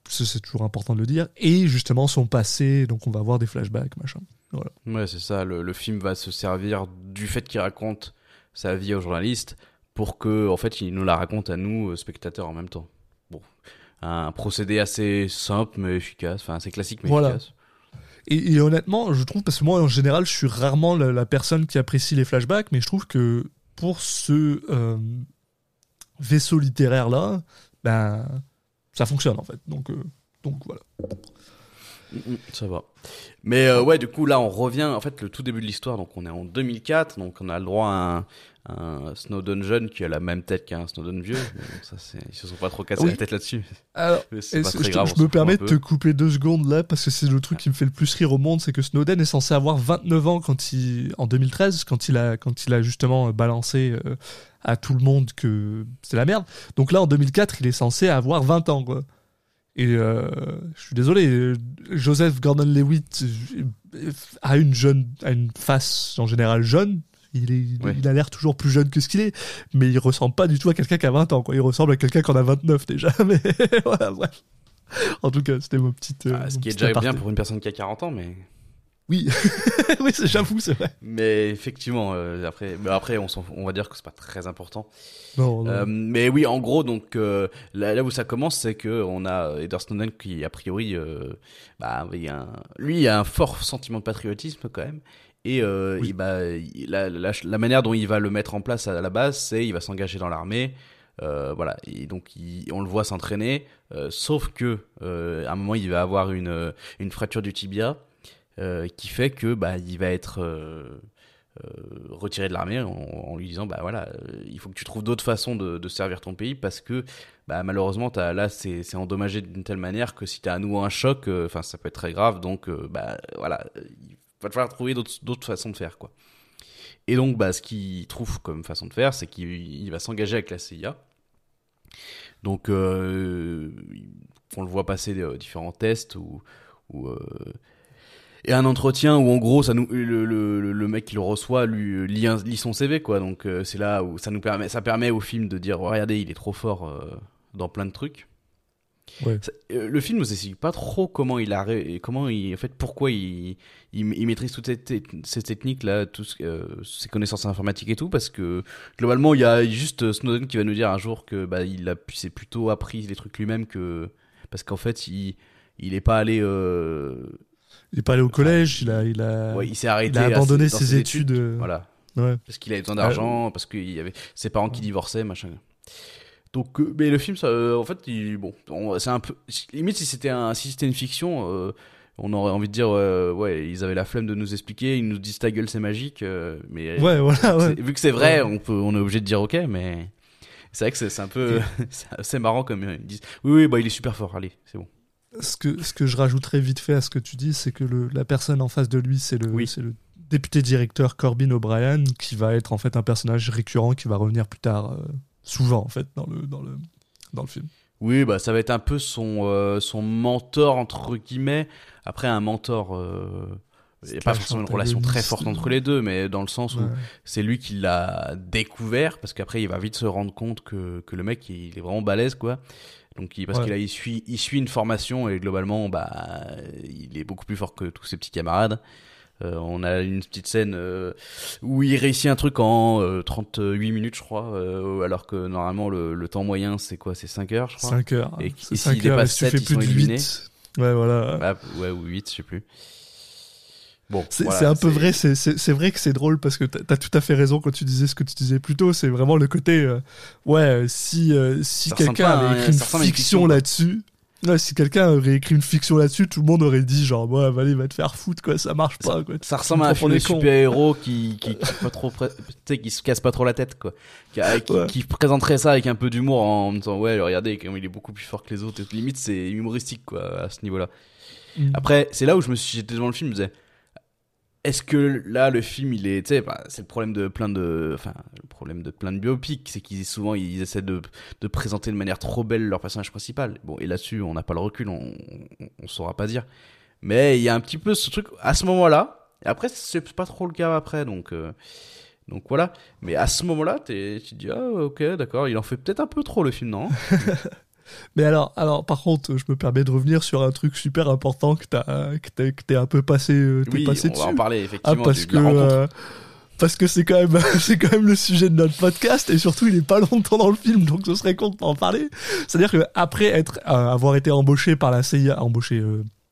c'est toujours important de le dire, et justement son passé, donc on va avoir des flashbacks, machin. Voilà. Ouais, c'est ça, le, film va se servir du fait qu'il raconte sa vie aux journalistes pour que, en fait, il nous la raconte à nous, euh, spectateurs, en même temps. Bon, un procédé assez simple mais efficace, enfin assez classique mais efficace. Et, honnêtement, je trouve, parce que moi en général, je suis rarement la, personne qui apprécie les flashbacks, mais je trouve que pour ce euh, vaisseau littéraire là, ben ça fonctionne en fait. Donc, euh, donc voilà. Mm, mm, ça va. Mais euh, ouais, du coup, là, on revient. En fait, le tout début de l'histoire, donc on est en 2004, donc on a le droit à un, un Snowden jeune qui a la même tête qu'un Snowden vieux. [LAUGHS] ça, ils se sont pas trop cassés la tête là-dessus. Alors, [LAUGHS] je, me permets de te couper deux secondes là, parce que c'est le truc qui me fait le plus rire au monde, c'est que Snowden est censé avoir 29 ans quand il, en 2013, quand il a, quand il a justement balancé euh, à tout le monde que c'est la merde. Donc là, en 2004, il est censé avoir 20 ans, quoi. Et euh, je suis désolé, Joseph Gordon-Lewitt a une jeune, a une face en général jeune. Il, est, il a l'air toujours plus jeune que ce qu'il est, mais il ressemble pas du tout à quelqu'un qui a 20 ans. Quoi. Il ressemble à quelqu'un qui en a 29 déjà. [LAUGHS] Mais voilà, bref. En tout cas, c'était ma petite. Ah, ce qui est déjà bien pour une personne qui a 40 ans, mais. Oui, [LAUGHS] oui, j'avoue, c'est vrai. Mais effectivement, euh, après, après, on, on, va dire que c'est pas très important. Non, euh, mais oui, en gros, donc euh, là, où ça commence, c'est que on a Edward Snowden qui, a priori, bah, il a un, lui, il a un fort sentiment de patriotisme quand même. Et, bah, la, la, manière dont il va le mettre en place à la base, c'est il va s'engager dans l'armée. voilà, et donc on le voit s'entraîner, sauf que à un moment il va avoir une, une fracture du tibia qui fait que bah, il va être euh, euh, retiré de l'armée en, lui disant bah voilà il faut que tu trouves d'autres façons de, servir ton pays parce que bah, malheureusement as, là c'est endommagé d'une telle manière que si tu as à nouveau un choc enfin ça peut être très grave. Donc bah voilà il va falloir trouver d'autres façons de faire quoi. Et donc bah ce qu'il trouve comme façon de faire c'est qu'il va s'engager avec la CIA donc on le voit passer différents tests ou et un entretien où en gros ça nous le, le, le mec qui le reçoit lui lit, lit son CV quoi donc euh, c'est là où ça nous permet ça permet au film de dire regardez il est trop fort euh, dans plein de trucs ouais. Euh, le film ne s'explique pas trop comment il a comment il en fait pourquoi il, il, maîtrise toutes ces, ces, techniques là tout ses connaissances informatiques et tout parce que globalement il y a juste Snowden qui va nous dire un jour que bah il a s'est plutôt appris les trucs lui-même que parce qu'en fait il il est pas allé il est pas allé au collège, il a, il a, il s'est arrêté, il a abandonné ses, études. Euh. Voilà. Ouais. Parce qu'il avait besoin d'argent, parce qu'il y avait ses parents qui divorçaient, machin. Donc, euh, mais le film, ça, euh, en fait, il, bon, c'est un peu, limite si c'était un, si une fiction, on aurait envie de dire, ouais, ils avaient la flemme de nous expliquer, ils nous disent ta gueule, c'est magique, mais ouais, voilà, vu que c'est vrai, on peut, on est obligé de dire ok, mais c'est vrai que c'est un peu, [LAUGHS] c'est marrant comme ils disent, oui, oui, bah il est super fort, allez, c'est bon ce que, ce que je rajouterais vite fait à ce que tu dis, c'est que le, la personne en face de lui, c'est le, le député directeur Corbin O'Brien, qui va être en fait un personnage récurrent qui va revenir plus tard, euh, souvent en fait, dans le, dans le, dans le film. Oui, bah ça va être un peu son, euh, son mentor, entre guillemets. Après, un mentor. Euh... Il n'y a pas forcément une relation très forte entre les deux, mais dans le sens où c'est lui qui l'a découvert, parce qu'après il va vite se rendre compte que, que le mec il est vraiment balèze, quoi. Donc parce qu'il a il suit il suit une formation et globalement bah il est beaucoup plus fort que tous ses petits camarades. Euh, on a une petite scène euh, où il réussit un truc en 38 euh, minutes, je crois, alors que normalement le, temps moyen c'est quoi? C'est 5 heures, je crois. 5 heures. Et, et s'il dépasse 7, ils sont éliminés. Ouais, voilà. Ah, ouais, ou 8, je sais plus. Bon, c'est un peu vrai, c'est vrai que c'est drôle parce que t'as as tout à fait raison quand tu disais ce que tu disais plus tôt. C'est vraiment le côté, euh, ouais, si, euh, si quelqu'un avait écrit une fiction, là-dessus, si quelqu'un aurait écrit une fiction là-dessus, tout le monde aurait dit genre, ouais, allez, va te faire foutre, quoi, ça marche pas, quoi. Ça ressemble à un film de super-héros qui, qui, qui, pas trop, qui se casse pas trop la tête, quoi. Qui, qui, présenterait ça avec un peu d'humour en me disant, ouais, regardez, il est beaucoup plus fort que les autres. Limite, c'est humoristique, quoi, à ce niveau-là. Mm. Après, c'est là où je me suis, j'étais devant le film, je me disais, est-ce que là le film il est tu sais bah, c'est le problème de plein de enfin le problème de plein de biopics c'est qu'ils souvent ils essaient de, de présenter de manière trop belle leur personnage principal. Bon et là-dessus on n'a pas le recul on, on, saura pas dire. Mais il y a un petit peu ce truc à ce moment-là et après c'est pas trop le cas après donc euh, donc voilà. Mais à ce moment-là tu te dis ah ok d'accord il en fait peut-être un peu trop le film non? [LAUGHS] Mais alors, alors, par contre, je me permets de revenir sur un truc super important que t'as, que t'es un peu passé, euh, oui, passé on va en parler effectivement. Ah, parce que, euh, parce que c'est quand même, [LAUGHS] c'est quand même le sujet de notre podcast et surtout il est pas longtemps dans le film, donc ce serait con d'en parler. C'est-à-dire que après être, euh, avoir été embauché par la CIA, embauché,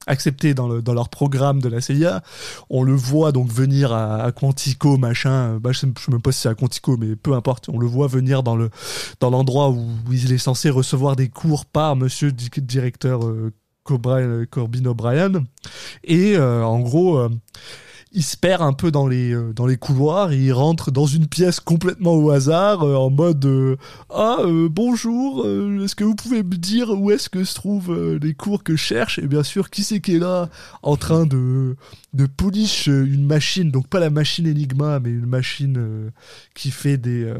accepté dans, le, dans leur programme de la CIA. On le voit donc venir à, Quantico, machin. Bah, je sais, sais même pas si c'est à Quantico, mais peu importe. On le voit venir dans le dans l'endroit où il est censé recevoir des cours par Monsieur directeur euh, Corbin O'Brien. Et euh, en gros. Euh, il se perd un peu dans les euh, dans les couloirs et il rentre dans une pièce complètement au hasard euh, en mode euh, ah bonjour est-ce que vous pouvez me dire où est-ce que se trouvent les cours que je cherche? Et bien sûr qui c'est qui est là en train de de polish une machine donc pas la machine Enigma mais une machine qui fait des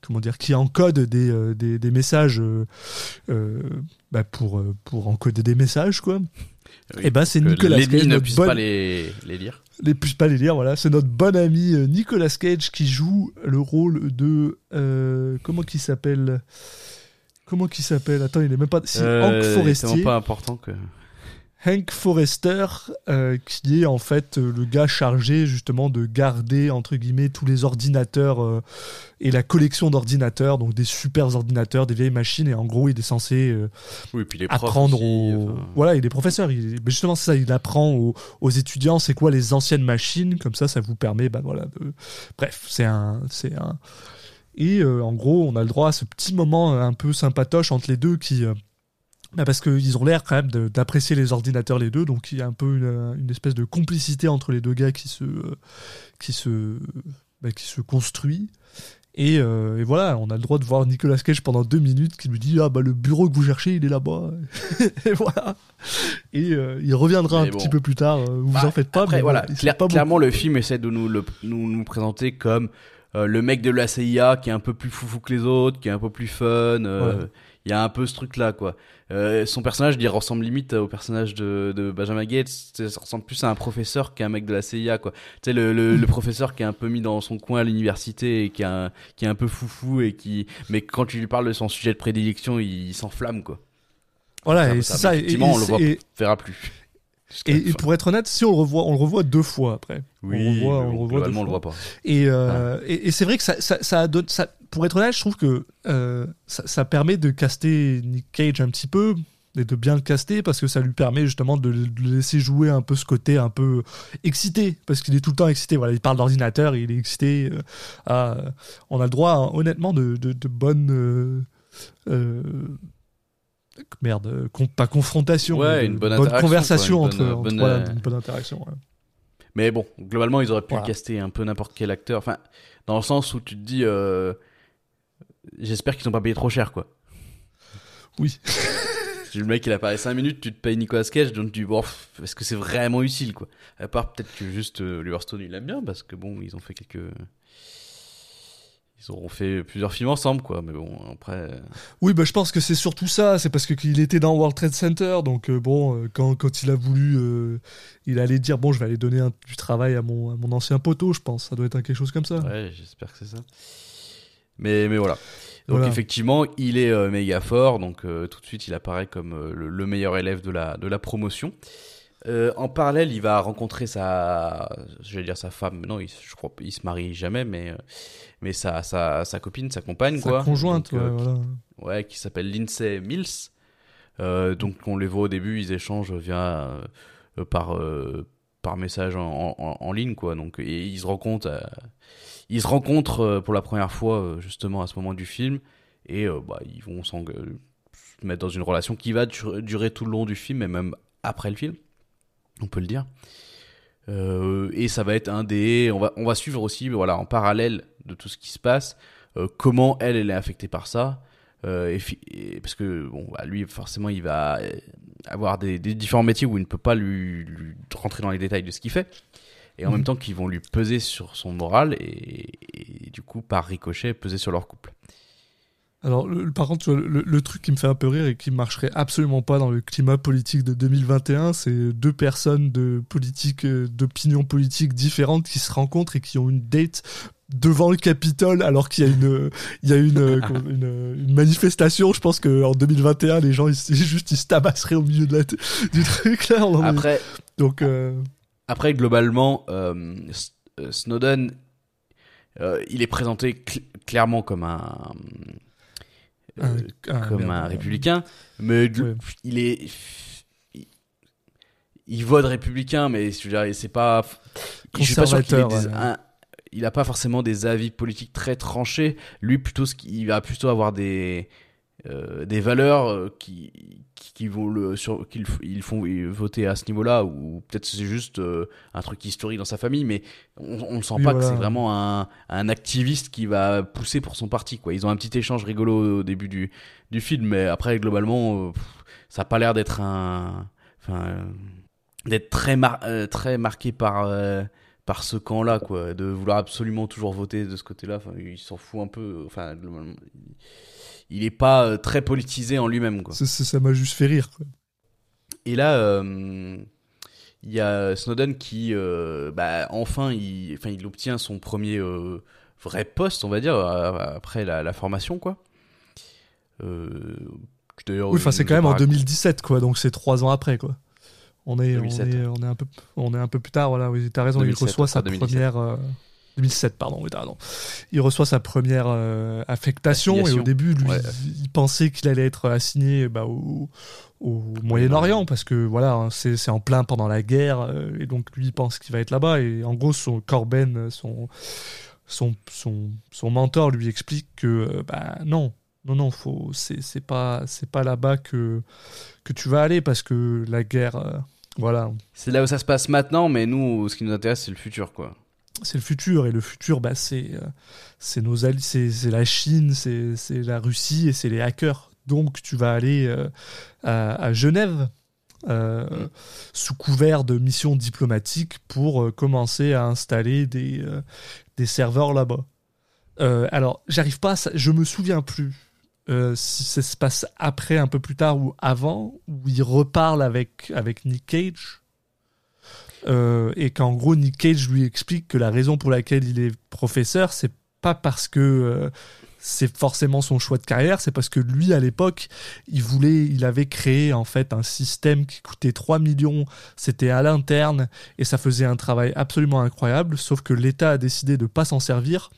comment dire qui encode des des, des messages bah pour pour encoder des messages quoi et ben c'est Nicolas Cage ne puisse pas les, les lire les puisse pas les lire, voilà. C'est notre bon ami euh, Nicolas Cage qui joue le rôle de euh, comment qui s'appelle? Comment qui s'appelle? Attends, il est même pas. Si, euh, Hank Forestier. C'est pas important que. Hank Forrester, euh, qui est en fait euh, le gars chargé justement de garder entre guillemets tous les ordinateurs euh, et la collection d'ordinateurs, donc des super ordinateurs, des vieilles machines, et en gros il est censé oui, puis les apprendre aux... Voilà, il est professeur, il... Mais justement c'est ça, il apprend aux, étudiants c'est quoi les anciennes machines, comme ça ça vous permet, ben voilà, de... bref, c'est un... C'est un... Et en gros, on a le droit à ce petit moment un peu sympatoche entre les deux qui bah parce qu'ils ont l'air quand même d'apprécier les ordinateurs les deux, donc il y a un peu une, espèce de complicité entre les deux gars qui se, qui se, bah, qui se construit. Et, euh, et, voilà, on a le droit de voir Nicolas Cage pendant deux minutes qui nous dit ah bah le bureau que vous cherchez il est là-bas. [LAUGHS] et voilà. Et euh, il reviendra un petit peu plus tard. Euh, vous bah, en faites pas. Après, voilà, clairement le film essaie de nous le, nous, nous présenter comme le mec de la CIA qui est un peu plus foufou que les autres, qui est un peu plus fun. Il y a un peu ce truc là quoi. Euh, son personnage, il ressemble limite au personnage de, de Benjamin Gates. Ça ressemble plus à un professeur qu'à un mec de la CIA, quoi. Tu sais, le, le, le, professeur qui est un peu mis dans son coin à l'université et qui, a qui est un peu foufou et qui, mais quand tu lui parles de son sujet de prédilection, il, s'enflamme, quoi. Voilà, et c'est ça. Effectivement, on le voit, verra plus. [LAUGHS] Et, pour être honnête, si on le revoit, on le revoit deux fois après. Oui, on le revoit, on le revoit, on le voit pas. Et, euh, et, et c'est vrai que ça, ça, ça, donne, ça, pour être honnête, je trouve que euh, ça, ça, permet de caster Nick Cage un petit peu et de bien le caster parce que ça lui permet justement de, le laisser jouer un peu ce côté un peu excité parce qu'il est tout le temps excité. Voilà, il parle d'ordinateur, il est excité. Euh, à, on a le droit, hein, honnêtement, de, de, de bonnes euh, merde, pas confrontation, ouais, une bonne, conversation entre, bonne, voilà, une bonne interaction. Mais bon, globalement, ils auraient pu caster un peu n'importe quel acteur. Enfin, dans le sens où tu te dis, euh... j'espère qu'ils n'ont pas payé trop cher, quoi. Oui. [LAUGHS] le mec il apparaît 5 minutes, tu te payes Nicolas Cage, donc tu dis bon, est-ce que c'est vraiment utile quoi? À part peut-être que juste euh, Oliver Stone il l'aime bien parce que bon, ils ont fait quelques ils auront fait plusieurs films ensemble, quoi. Mais bon, après. Oui, bah, je pense que c'est surtout ça. C'est parce qu'il était dans World Trade Center. Donc, euh, bon, euh, quand, quand il a voulu. Euh, il allait dire bon, je vais aller donner un, du travail à mon, à mon ancien poteau, je pense. Ça doit être quelque chose comme ça. Ouais, j'espère que c'est ça. Mais, mais voilà. Donc, effectivement, il est méga fort. Donc, tout de suite, il apparaît comme le, le, meilleur élève de la, de la promotion. Euh, en parallèle, il va rencontrer sa, je vais dire sa femme. Non, il, je crois, il se marie jamais, mais euh, mais sa, sa, sa copine, sa compagne, sa quoi. conjointe, ouais, euh, voilà. Qui, ouais, qui s'appelle Lindsay Mills. donc on les voit au début, ils échangent via par par message en, ligne, quoi. Donc et ils se rencontrent, ils se rencontrent pour la première fois justement à ce moment du film et bah ils vont te mettre dans une relation qui va durer tout le long du film et même après le film, on peut le dire. Euh, et ça va être un des, on va, on va suivre aussi, voilà, en parallèle de tout ce qui se passe, euh, comment elle, elle est affectée par ça. Euh, et, parce que bon, bah, lui, forcément, il va avoir des, différents métiers où il ne peut pas lui, lui rentrer dans les détails de ce qu'il fait et en même mhm. temps qui vont lui peser sur son moral et, du coup par ricochet peser sur leur couple. Alors, par contre, le, truc qui me fait un peu rire et qui marcherait absolument pas dans le climat politique de 2021, c'est deux personnes de politique, euh, d'opinion politique différentes qui se rencontrent et qui ont une date devant le Capitole alors qu'il y a une il y a une, [LAUGHS] euh, une, manifestation je pense qu'en 2021 les gens ils, juste ils se tabasseraient au milieu de la du truc là après donc euh, après globalement Snowden il est présenté clairement comme un euh, comme un républicain, mais il est il, vote républicain, mais c'est pas. Je suis pas sûr qu'il il a pas forcément des avis politiques très tranchés. Lui, plutôt, il va plutôt avoir des euh, des valeurs euh, qui, qui vont le sur qu'ils ils font voter à ce niveau-là ou peut-être c'est juste euh, un truc historique dans sa famille mais on, ne sent pas que c'est vraiment un, un, activiste qui va pousser pour son parti quoi ils ont un petit échange rigolo au début du du film mais après globalement ça a pas l'air d'être un enfin d'être très très marqué par par ce camp-là, quoi, de vouloir absolument toujours voter de ce côté-là. Enfin, il s'en fout un peu. Enfin, il est pas euh, très politisé en lui-même. Quoi. Ça m'a juste fait rire. Quoi. Et là, euh, il y a Snowden qui, euh, bah, enfin, il, enfin, il obtient son premier vrai poste, on va dire, après la, formation, quoi. oui, enfin, c'est quand même en 2017, quoi, donc c'est trois ans après, quoi. On est, on est, on est, un peu, on est un peu plus tard, voilà. Oui, t'as raison, il reçoit sa première. 2007, pardon, oui, pardon. Il reçoit sa première euh, affectation, et au début, lui, il pensait qu'il allait être assigné bah, au, Moyen-Orient parce que voilà, hein, c'est en plein pendant la guerre euh, et donc lui il pense qu'il va être là-bas et en gros son Corben, son son, son, son mentor lui explique que euh, bah non, non non, faut c'est pas c'est pas là-bas que que tu vas aller parce que la guerre voilà. C'est là où ça se passe maintenant, mais nous, ce qui nous intéresse, c'est le futur, quoi c'est le futur et le futur bah, c'est euh, c'est nos c'est la Chine c'est la Russie et c'est les hackers donc tu vas aller euh, à, Genève euh, mm. sous couvert de missions diplomatiques pour commencer à installer des des serveurs là-bas alors j'arrive pas je me souviens plus si ça se passe après un peu plus tard ou avant où il reparle avec avec Nick Cage. Euh, et qu'en gros Nick Cage lui explique que la raison pour laquelle il est professeur, c'est pas parce que euh, c'est forcément son choix de carrière, c'est parce que lui à l'époque, il voulait, il avait créé en fait un système qui coûtait 3 millions, c'était à l'interne et ça faisait un travail absolument incroyable, sauf que l'État a décidé de pas s'en servir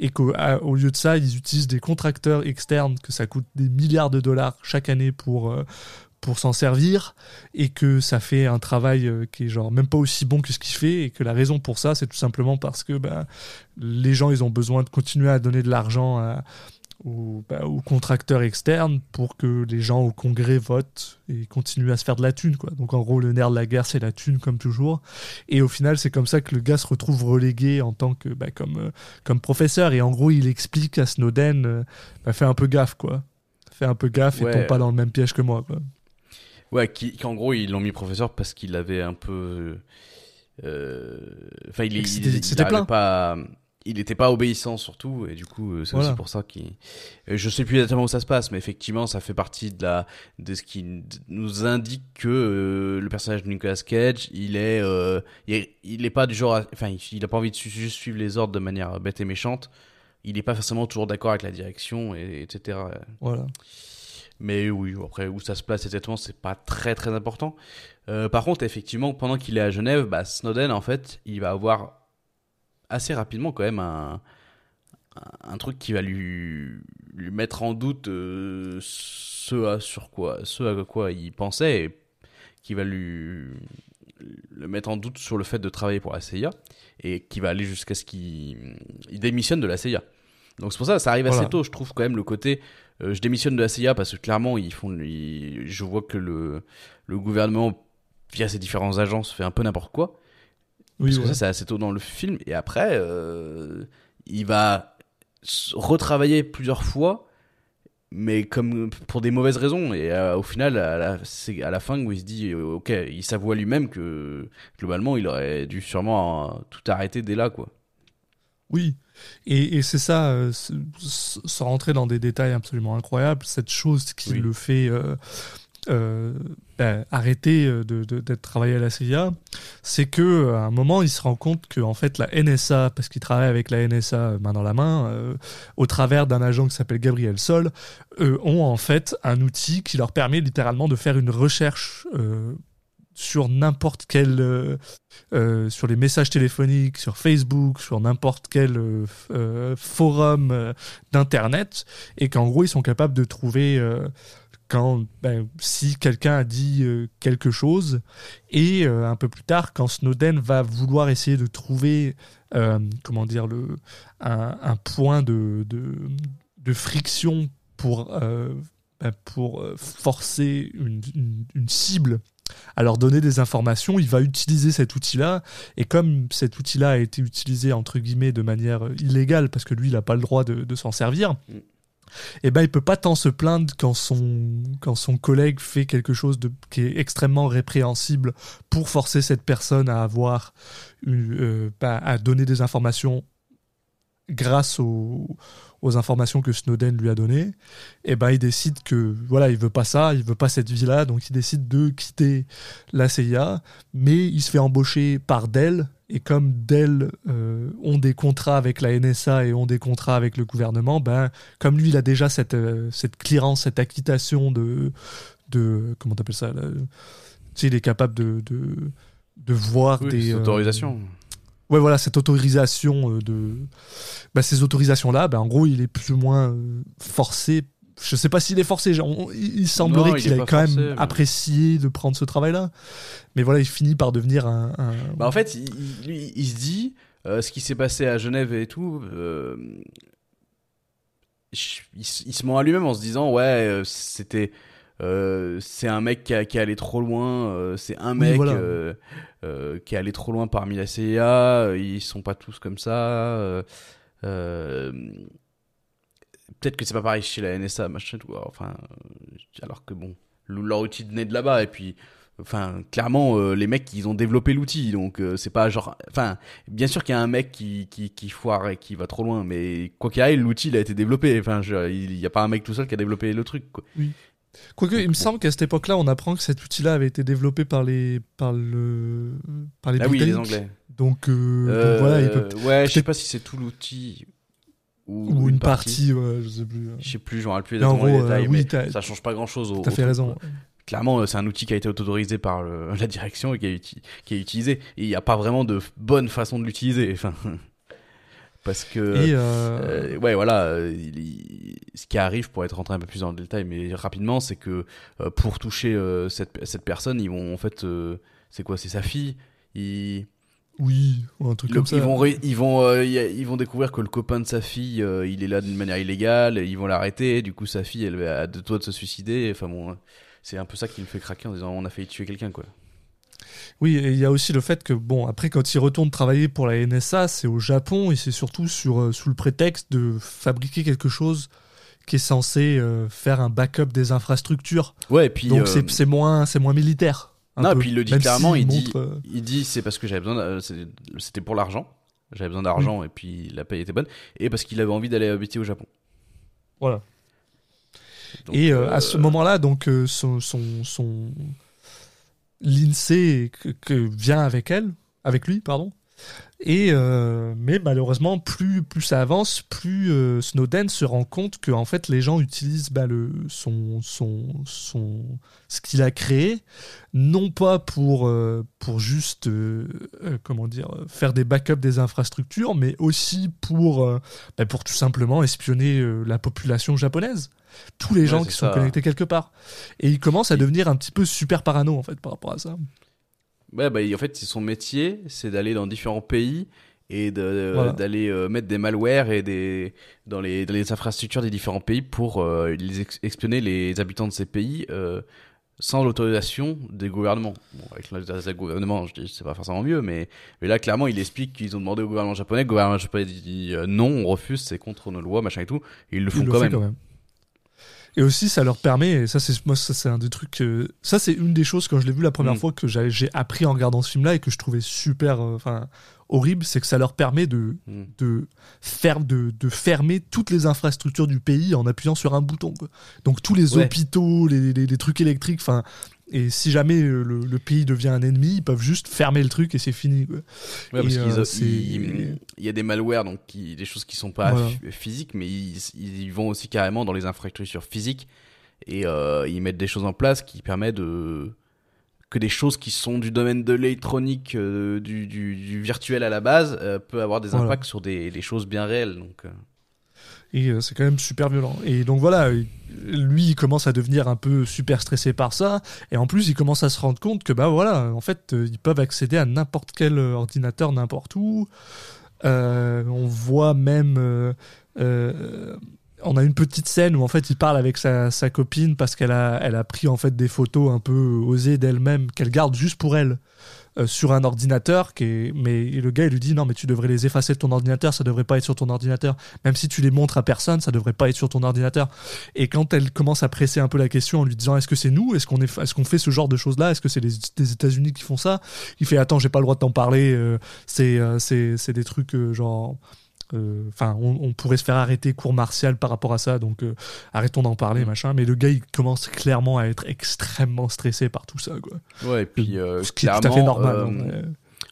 et qu'au lieu de ça, ils utilisent des contracteurs externes que ça coûte des milliards de dollars chaque année pour euh, pour s'en servir et que ça fait un travail euh, qui est genre même pas aussi bon que ce qu'il fait et que la raison pour ça c'est tout simplement parce que ben, les gens ils ont besoin de continuer à donner de l'argent aux, ben, aux, contracteurs externes pour que les gens au congrès votent et continuent à se faire de la thune quoi. Donc en gros le nerf de la guerre c'est la thune comme toujours et au final c'est comme ça que le gars se retrouve relégué en tant que ben, comme, euh, comme professeur et en gros il explique à Snowden euh, ben, fais un peu gaffe quoi. Fais un peu gaffe et tombe pas dans le même piège que moi quoi. Ouais, qu'en gros, ils l'ont mis professeur parce qu'il avait un peu. Euh, enfin, il, il, pas. Il n'était pas obéissant surtout, et du coup, euh, c'est aussi pour ça qu'il. Euh, je sais plus exactement où ça se passe, mais effectivement, ça fait partie de la de ce qui nous indique que le personnage de Nicolas Cage, il est, il est, pas du genre, enfin, il, a pas envie de juste suivre les ordres de manière bête et méchante. Il n'est pas forcément toujours d'accord avec la direction, et, etc. Voilà. Mais oui, après où ça se place exactement, c'est pas très très important. Euh, par contre, effectivement, pendant qu'il est à Genève, bah, Snowden, en fait, il va avoir assez rapidement quand même un, un truc qui va lui, lui mettre en doute euh, ce, à, sur quoi, ce à quoi il pensait et qui va lui le mettre en doute sur le fait de travailler pour la CIA et qui va aller jusqu'à ce qu'il il démissionne de la CIA. Donc c'est pour ça, ça arrive assez tôt, je trouve quand même le côté. Euh, je démissionne de la CIA parce que clairement, ils font, je vois que le, le gouvernement, via ses différentes agences, fait un peu n'importe quoi. Oui, parce que ça, c'est assez tôt dans le film. Et après, euh, il va retravailler plusieurs fois, mais comme pour des mauvaises raisons. Et euh, au final, c'est à la fin où il se dit, ok, il s'avoue lui-même que globalement, il aurait dû sûrement tout arrêter dès là, quoi. Oui, et, c'est ça, euh, sans rentrer dans des détails absolument incroyables, cette chose qui le fait euh, euh, ben, arrêter de, d'être travaillé à la CIA, c'est que à un moment il se rend compte que en fait la NSA, parce qu'il travaille avec la NSA main dans la main, au travers d'un agent qui s'appelle Gabriel Sol, ont en fait un outil qui leur permet littéralement de faire une recherche sur n'importe quel euh, euh, sur les messages téléphoniques sur Facebook sur n'importe quel euh, forum d'internet et qu'en gros ils sont capables de trouver quand ben, si quelqu'un a dit quelque chose et un peu plus tard quand Snowden va vouloir essayer de trouver comment dire le un, point de, de, friction pour ben, pour forcer une, une cible à leur donner des informations, il va utiliser cet outil-là, et comme cet outil-là a été utilisé entre guillemets de manière illégale, parce que lui il n'a pas le droit de, s'en servir, mm. Eh ben il peut pas tant se plaindre quand son, quand son collègue fait quelque chose de, qui est extrêmement répréhensible pour forcer cette personne à avoir euh, bah, à donner des informations grâce au, aux informations que Snowden lui a données, et eh ben il décide que voilà, il veut pas ça, il veut pas cette vie-là, donc il décide de quitter la CIA, mais il se fait embaucher par Dell et comme Dell euh, ont des contrats avec la NSA et ont des contrats avec le gouvernement, ben comme lui il a déjà cette euh, cette clearance, cette acquittation de de comment t'appelles ça là, il est capable de de, de voir des euh, autorisations ouais, voilà, cette autorisation euh, de. Bah, ces autorisations-là, bah, en gros, il est plus ou moins euh, forcé. Je sais pas s'il est forcé. il semblerait qu'il ait quand même apprécié de prendre ce travail-là. Mais voilà, il finit par devenir un. Bah, en fait, il, il, se dit euh, ce qui s'est passé à Genève et tout. il, se ment à lui-même en se disant ouais, c'était euh, c'est un mec qui, a, qui est allé trop loin, euh, c'est un mec euh, qui est allé trop loin parmi la CIA, ils sont pas tous comme ça. Peut-être que c'est pas pareil chez la NSA, machin, tout, enfin, alors que bon, leur outil venait de là-bas, et puis enfin clairement les mecs ils ont développé l'outil donc c'est pas genre enfin bien sûr qu'il y a un mec qui, qui qui foire et qui va trop loin mais quoi qu'il arrive l'outil il a été développé enfin il y a pas un mec tout seul qui a développé le truc quoi. oui Quoique, il me semble qu'à cette époque-là, on apprend que cet outil-là avait été développé par les, par le, par les ah oui, les Anglais. Donc, euh, voilà, il peut. Euh, ouais, je sais pas si c'est tout l'outil ou, une, partie. ouais, je sais plus. Je sais plus, j'en plus exactement les détails, oui, mais ça change pas grand-chose. T'as fait raison. Clairement, c'est un outil qui a été autorisé par [LAUGHS] la direction et qui, a, qui est utilisé. Et il n'y a pas vraiment de bonne façon de l'utiliser. [LAUGHS] Enfin parce que euh, euh, ouais voilà euh, ce qui arrive pour être rentré un peu plus dans le détail mais rapidement c'est que pour toucher cette, cette personne ils vont en fait c'est quoi c'est sa fille ils oui, un truc comme ça. Ils vont, ils vont, ils vont découvrir que le copain de sa fille, il est là d'une manière illégale. Ils vont l'arrêter. Du coup, sa fille, elle a de toi de se suicider. Enfin bon, c'est un peu ça qui me fait craquer en disant on a failli tuer quelqu'un, quoi. Oui, et il y a aussi le fait que, bon, après, quand il retourne travailler pour la NSA, c'est au Japon et c'est surtout sur, euh, sous le prétexte de fabriquer quelque chose qui est censé euh, faire un backup des infrastructures. Ouais, et puis. Donc c'est euh, moins, moins militaire. Non, et puis il le dit clairement, il, dit, il dit c'est parce que j'avais besoin, c'était pour l'argent. J'avais besoin d'argent et puis la paye était bonne. Et parce qu'il avait envie d'aller habiter au Japon. Voilà. et à ce moment-là, donc, son, son, son l'INSEE que, vient avec elle, avec lui, pardon. Et euh, mais malheureusement, plus plus ça avance, plus euh, Snowden se rend compte que en fait les gens utilisent bah, le son son son ce qu'il a créé non pas pour euh, pour juste comment dire faire des backups des infrastructures, mais aussi pour bah, pour tout simplement espionner la population japonaise tous les gens qui sont connectés quelque part. Et il commence à devenir un petit peu super parano en fait par rapport à ça. Ouais, bah, en fait, son métier, c'est d'aller dans différents pays et d'aller mettre des malwares et des dans les, dans les infrastructures des différents pays pour les espionner les habitants de ces pays sans l'autorisation des gouvernements. Bon, avec l'autorisation des gouvernements, je dis c'est pas forcément mieux, mais, mais là clairement il explique qu'ils ont demandé au gouvernement japonais, le gouvernement japonais dit euh, non, on refuse, c'est contre nos lois, machin et tout, et ils le font quand, même. Et aussi, ça leur permet, et ça, c'est moi, ça, c'est un des trucs. ça, c'est une des choses quand je l'ai vu la première mm. fois que j'ai appris en regardant ce film-là et que je trouvais super. Euh, horrible, c'est que ça leur permet de, hmm. de, faire, de, de, fermer toutes les infrastructures du pays en appuyant sur un bouton. Donc tous les hôpitaux, les, les, trucs électriques, enfin. Et si jamais le, le, pays devient un ennemi, ils peuvent juste fermer le truc et c'est fini. Ouais, parce euh, il y a des malwares, donc des choses qui sont pas physiques, mais ils, ils, vont aussi carrément dans les infrastructures physiques et euh, ils mettent des choses en place qui permettent de que des choses qui sont du domaine de l'électronique, euh, du, du, du, virtuel à la base, euh, peut avoir des impacts sur des, des, choses bien réelles. Donc, euh. Et c'est quand même super violent. Et donc voilà, lui, il commence à devenir un peu super stressé par ça. Et en plus, il commence à se rendre compte que, bah voilà, en fait, ils peuvent accéder à n'importe quel ordinateur, n'importe où. on voit même on a une petite scène où en fait il parle avec sa, copine parce qu'elle a, elle a pris en fait des photos un peu osées d'elle-même qu'elle garde juste pour elle euh, sur un ordinateur mais le gars il lui dit non mais tu devrais les effacer de ton ordinateur ça devrait pas être sur ton ordinateur. Même si tu les montres à personne ça devrait pas être sur ton ordinateur. Et quand elle commence à presser un peu la question en lui disant est-ce que c'est nous? Est-ce qu'on fait ce genre de choses là est-ce que c'est les, États-Unis qui font ça? Il fait attends j'ai pas le droit de t'en parler euh, c'est euh, c'est des trucs genre euh, enfin, on, pourrait se faire arrêter cours martial par rapport à ça, donc euh, arrêtons d'en parler, mm. machin. Mais le gars, il commence clairement à être extrêmement stressé par tout ça, quoi. Ouais, et puis euh, ce qui est tout à fait normal. Hein,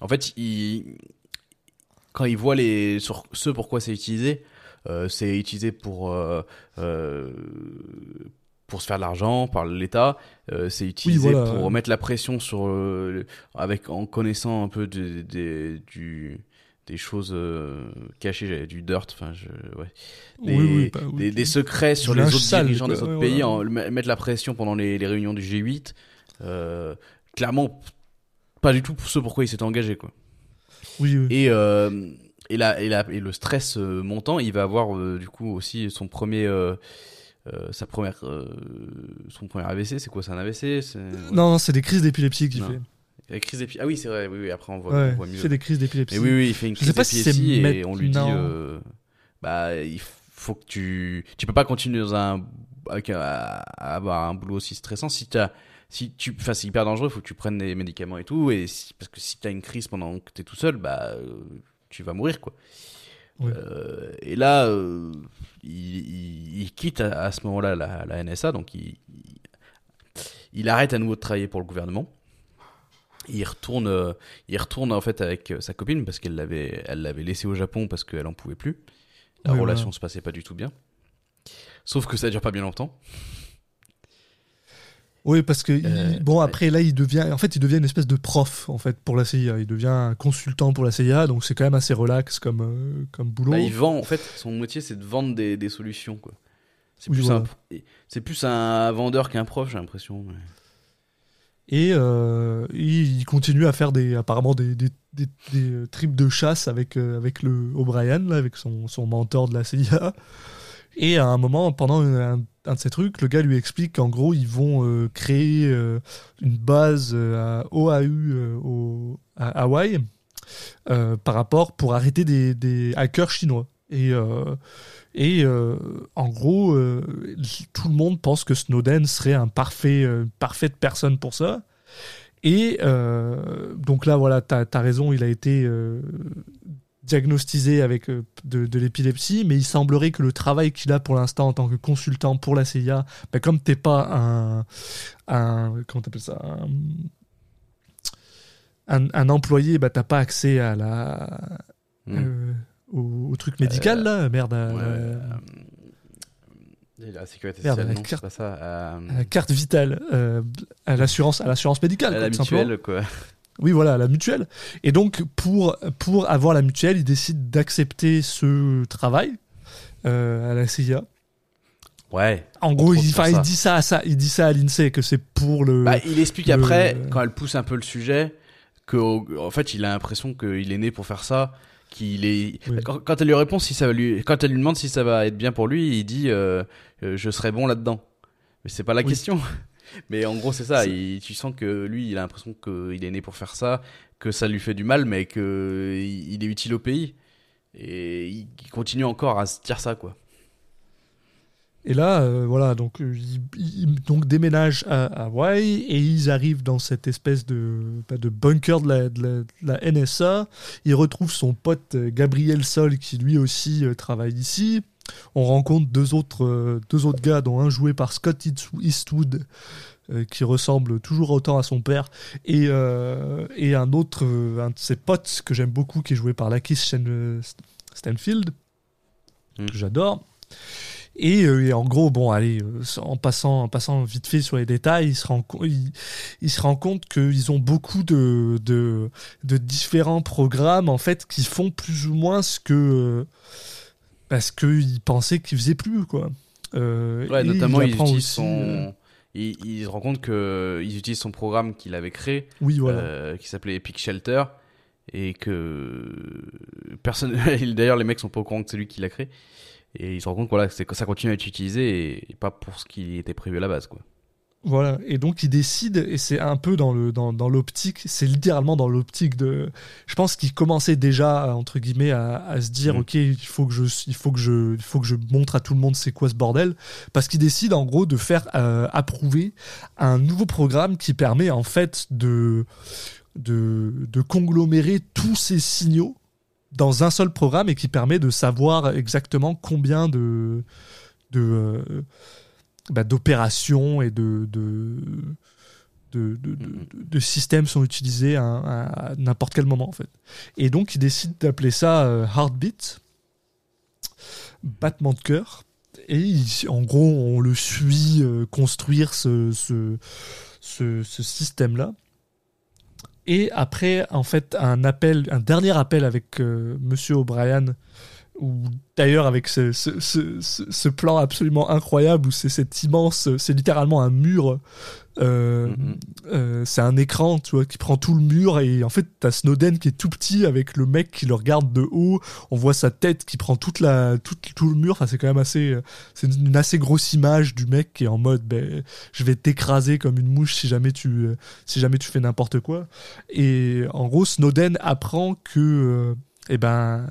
en fait, il... quand il voit les sur ce pourquoi c'est utilisé, c'est utilisé pour pour se faire de l'argent par l'État, c'est utilisé pour mettre la pression sur avec en connaissant un peu du des choses euh, cachées, j'avais du dirt, enfin, je, ouais. Des, bah des, secrets sur les autres dirigeants des autres pays, en, mettre la pression pendant les, les réunions du G8. Euh, clairement, pas du tout pour ce pourquoi il s'est engagé, quoi. Oui, oui. Et, euh, et, la, et, la, et le stress euh, montant, il va avoir euh, du coup aussi son premier. sa première, son premier AVC, c'est quoi C'est un AVC Non, non c'est des crises d'épilepsie qu'il fait. Crise d'épilepsie. Ah oui, c'est vrai. Oui, oui, après on voit, on voit mieux. Il fait des crises d'épilepsie. oui, oui, il fait une crise d'épilepsie et on lui dit, euh, bah, il faut que tu, tu peux pas continuer dans un, à, avoir un boulot aussi stressant si tu si tu, enfin, c'est hyper dangereux, il faut que tu prennes des médicaments et tout, et parce que si tu as une crise pendant que tu es tout seul, bah, euh, tu vas mourir, quoi. Euh, et là, euh, il, il, quitte à, ce moment-là la, la, NSA, donc il, il, arrête à nouveau de travailler pour le gouvernement il retourne, euh, il retourne en fait avec euh, sa copine parce qu'elle l'avait, elle l'avait laissé au Japon parce qu'elle en pouvait plus. La relation se passait pas du tout bien. Sauf que ça dure pas bien longtemps. Oui, parce que euh, bon après là il devient, en fait il devient une espèce de prof en fait pour la CIA. Il devient un consultant pour la CIA, donc c'est quand même assez relax comme comme boulot. Bah, il vend en fait son métier c'est de vendre des, des solutions quoi. C'est plus, un, c'est plus un vendeur qu'un prof j'ai l'impression. Et euh, il continue à faire apparemment des, des, des, trips de chasse avec, euh, avec le O'Brien, avec son, son mentor de la CIA. Et à un moment, pendant un, de ces trucs, le gars lui explique qu'en gros, ils vont euh, créer une base à OAU au, à Hawaï par rapport pour arrêter des hackers chinois. Et et euh, en gros, euh, tout le monde pense que Snowden serait un parfait, euh, parfaite personne pour ça. Et donc là, voilà, tu as, raison, il a été diagnostisé avec de, l'épilepsie, mais il semblerait que le travail qu'il a pour l'instant en tant que consultant pour la CIA, ben, comme t'es pas un, un comment t'appelles ça, un, un, employé, bah t'as pas accès à la hmm au, truc médical, là Merde. Euh, la sécurité sociale, non, carte, pas ça. Euh, la carte vitale, euh, à l'assurance, à l'assurance médicale. À la mutuelle, quoi. Oui, voilà, la mutuelle. Et donc, pour, pour avoir la mutuelle, il décide d'accepter ce travail à la CIA. Ouais. En gros, il, il, dit ça, ça, il dit ça à l'INSEE que c'est pour le. Bah, il explique après, quand elle pousse un peu le sujet, que en fait, il a l'impression qu'il est né pour faire ça qu'il est quand, elle lui répond si ça va lui quand elle lui demande si ça va être bien pour lui il dit euh, euh, je serai bon là dedans mais c'est pas la question. [LAUGHS] Mais en gros c'est ça. Tu sens que lui il a l'impression qu'il est né pour faire ça que ça lui fait du mal mais que il est utile au pays. Et il continue encore à se dire ça quoi et là, euh, voilà, donc euh, ils, donc déménagent à, Hawaï et ils arrivent dans cette espèce de, de bunker de la, NSA. Ils retrouvent son pote euh, Gabriel Sol qui lui aussi travaille ici. On rencontre deux autres, deux autres gars, dont un joué par Scott Eastwood, qui ressemble toujours autant à son père, et, et un autre, un de ses potes que j'aime beaucoup, qui est joué par Lakis Stanfield, que j'adore. Euh, et, en gros, bon, allez, euh, en passant, en passant vite fait sur les détails, il se rend, il, se rend compte qu'ils ont beaucoup de, de, de, différents programmes en fait qui font plus ou moins ce que parce qu'ils pensaient qu'ils faisaient plus quoi. Euh, ouais, notamment ils utilisent son. Il, il, se rend compte qu'ils utilisent son programme qu'il avait créé, oui, voilà. qui s'appelait Epic Shelter, et que personne. [LAUGHS] D'ailleurs, les mecs sont pas au courant que c'est lui qui l'a créé et il se rend compte voilà, que ça continue à être utilisé et, pas pour ce qui était prévu à la base. Quoi. Voilà, et donc il décide, et c'est un peu dans le dans, dans l'optique, c'est littéralement dans l'optique de, je pense qu'il commençait déjà entre guillemets à, à se dire, mm. ok, il faut que je, il faut que je, il faut que je montre à tout le monde c'est quoi ce bordel, parce qu'il décide en gros de faire euh, approuver un nouveau programme qui permet en fait de de, de conglomérer tous ces signaux dans un seul programme et qui permet de savoir exactement combien de, de euh, bah, d'opérations et de, de de, de, de, systèmes sont utilisés à, n'importe quel moment en fait. Et donc il décide d'appeler ça euh, Heartbeat, battement de cœur. Et en gros on le suit euh, construire ce, ce, ce, ce système-là. Et après, en fait, un appel, un dernier appel avec euh, Monsieur O'Brien, ou d'ailleurs avec ce, ce, ce, ce, plan absolument incroyable où c'est cette immense, c'est littéralement un mur euh, mm-hmm. euh, c'est un écran, tu vois, qui prend tout le mur et en fait t'as Snowden qui est tout petit avec le mec qui le regarde de haut. On voit sa tête qui prend toute la, tout, tout le mur. Enfin, c'est quand même assez, c'est une assez grosse image du mec qui est en mode, ben, je vais t'écraser comme une mouche si jamais tu, si jamais tu fais n'importe quoi. Et en gros, Snowden apprend que, euh, eh ben,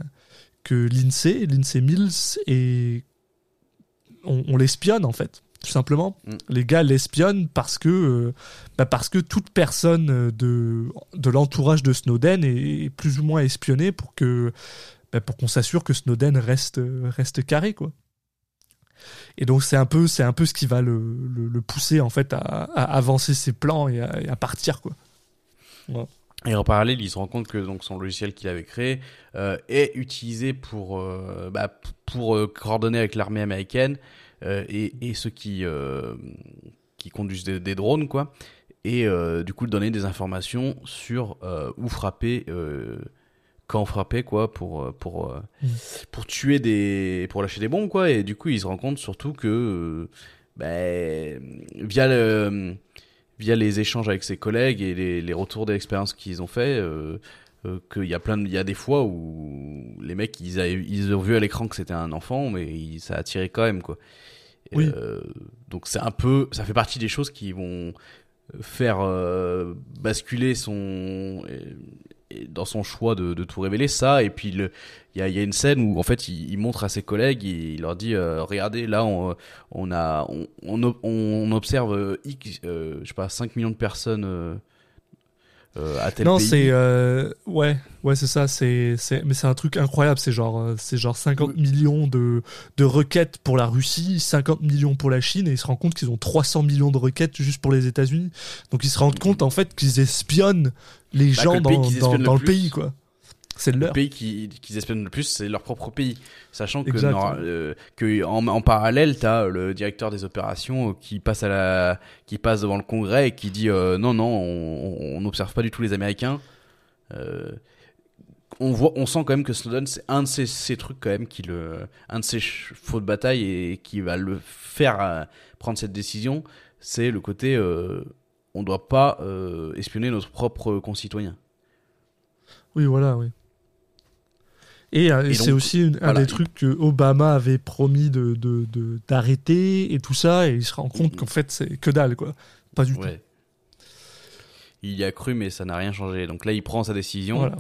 que l'INSEE, l'INSEE Mills, et on l'espionne en fait tout simplement. Mm. Les gars l'espionnent parce que euh, bah parce que toute personne de de l'entourage de Snowden est, plus ou moins espionnée pour que bah, pour qu'on s'assure que Snowden reste reste carré quoi. Et donc c'est un peu c'est un peu ce qui va le, le, pousser en fait à, avancer ses plans et à, partir quoi. Et en parallèle, il se rend compte que donc son logiciel qu'il avait créé euh, est utilisé pour bah, pour coordonner avec l'armée américaine euh, et, ceux qui, euh, qui conduisent des, drones, quoi. Et euh, du coup, donner des informations sur où frapper quand frapper quoi pour pour mm. pour tuer des pour lâcher des bombes quoi et du coup il se rend compte surtout que ben, via le, via les échanges avec ses collègues et les, les retours d'expérience qu'ils ont fait qu'il y a plein il y a des fois où les mecs ils, ils ont vu à l'écran que c'était un enfant mais ça a tiré quand même quoi oui. Euh, donc c'est un peu, ça fait partie des choses qui vont faire euh, basculer son dans son choix de, de, tout révéler ça et puis il y a, y a, une scène où en fait il, montre à ses collègues et il leur dit euh, regardez là on, on a on, on, on observe X, je sais pas 5 millions de personnes euh, non, c'est euh, ouais, ouais, c'est ça. C'est mais c'est un truc incroyable. C'est genre euh, c'est genre 50 millions de de requêtes pour la Russie, 50 millions pour la Chine, et ils se rendent compte qu'ils ont 300 millions de requêtes juste pour les États-Unis. Donc ils se rendent compte en fait qu'ils espionnent les bah, gens dans, dans, le pays quoi. C'est Le pays qu'ils qui espionnent le plus, c'est leur propre pays. Sachant que, euh, que en, en, parallèle, tu as le directeur des opérations qui passe, à la, qui passe devant le Congrès et qui dit euh, non, non, on n'observe pas du tout les Américains. Euh, on, voit, on sent quand même que Snowden, c'est un de ces, ces, trucs quand même, qui le, un de ses faux de bataille et qui va le faire prendre cette décision, c'est le côté on ne doit pas espionner nos propres concitoyens. Oui, voilà, oui. Et, c'est aussi un des trucs que Obama avait promis de d'arrêter et tout ça, et il se rend compte qu'en fait c'est que dalle quoi, pas du tout. Il y a cru, mais ça n'a rien changé. Donc là, il prend sa décision.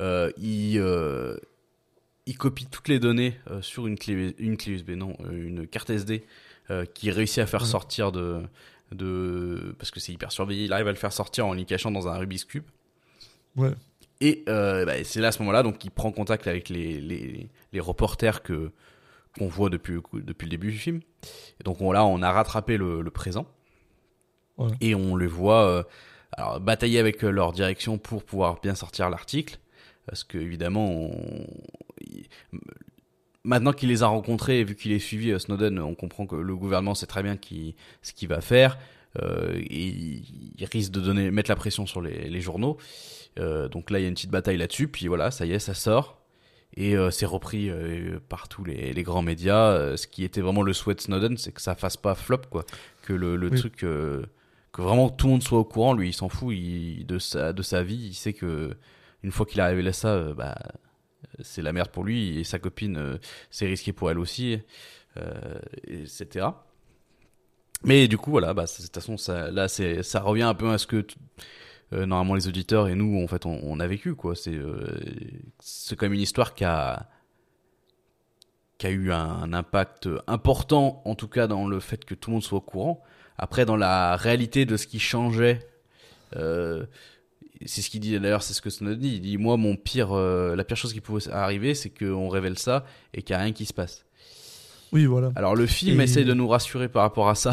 Il il copie toutes les données euh, sur une clé, une clé USB, non, euh, une carte SD, euh, qui réussit à faire sortir de, de, parce que c'est hyper surveillé, il arrive à le faire sortir en l'y cachant dans un Rubik's Cube. Ouais. Et bah, c'est là à ce moment-là, donc il prend contact avec les, les, les reporters que qu'on voit depuis, depuis le début du film. Et donc on, là, on a rattrapé le, le présent. Et on le voit alors, batailler avec leur direction pour pouvoir bien sortir l'article. Parce que évidemment, on, maintenant qu'il les a rencontrés et vu qu'il est suivi euh, Snowden, on comprend que le gouvernement sait très bien qui, ce qu'il va faire. Euh, et il risque de donner, mettre la pression sur les, les journaux. Euh, donc là, il y a une petite bataille là-dessus. Puis voilà, ça y est, ça sort. Et euh, c'est repris par tous les, les, grands médias. ce qui était vraiment le souhait de Snowden, c'est que ça fasse pas flop, quoi. Que le, le truc, que vraiment tout le monde soit au courant. Lui, il s'en fout il, de, sa, de sa vie. Il sait que une fois qu'il a révélé ça, bah, c'est la merde pour lui et sa copine, euh, c'est risqué pour elle aussi, euh, etc. Mais du coup, voilà, bah, de toute façon, ça, là, ça revient un peu à ce que euh, normalement les auditeurs et nous, en fait, on, a vécu, quoi. C'est, c'est quand même une histoire qui a, qui a eu un, impact important, en tout cas dans le fait que tout le monde soit au courant. Après, dans la réalité de ce qui changeait, c'est ce qu'il dit d'ailleurs, c'est ce que Snowden dit. Il dit Moi, mon pire, euh, la pire chose qui pouvait arriver, c'est qu'on révèle ça et qu'il n'y a rien qui se passe. Oui, voilà. Alors, le film essaye de nous rassurer par rapport à ça.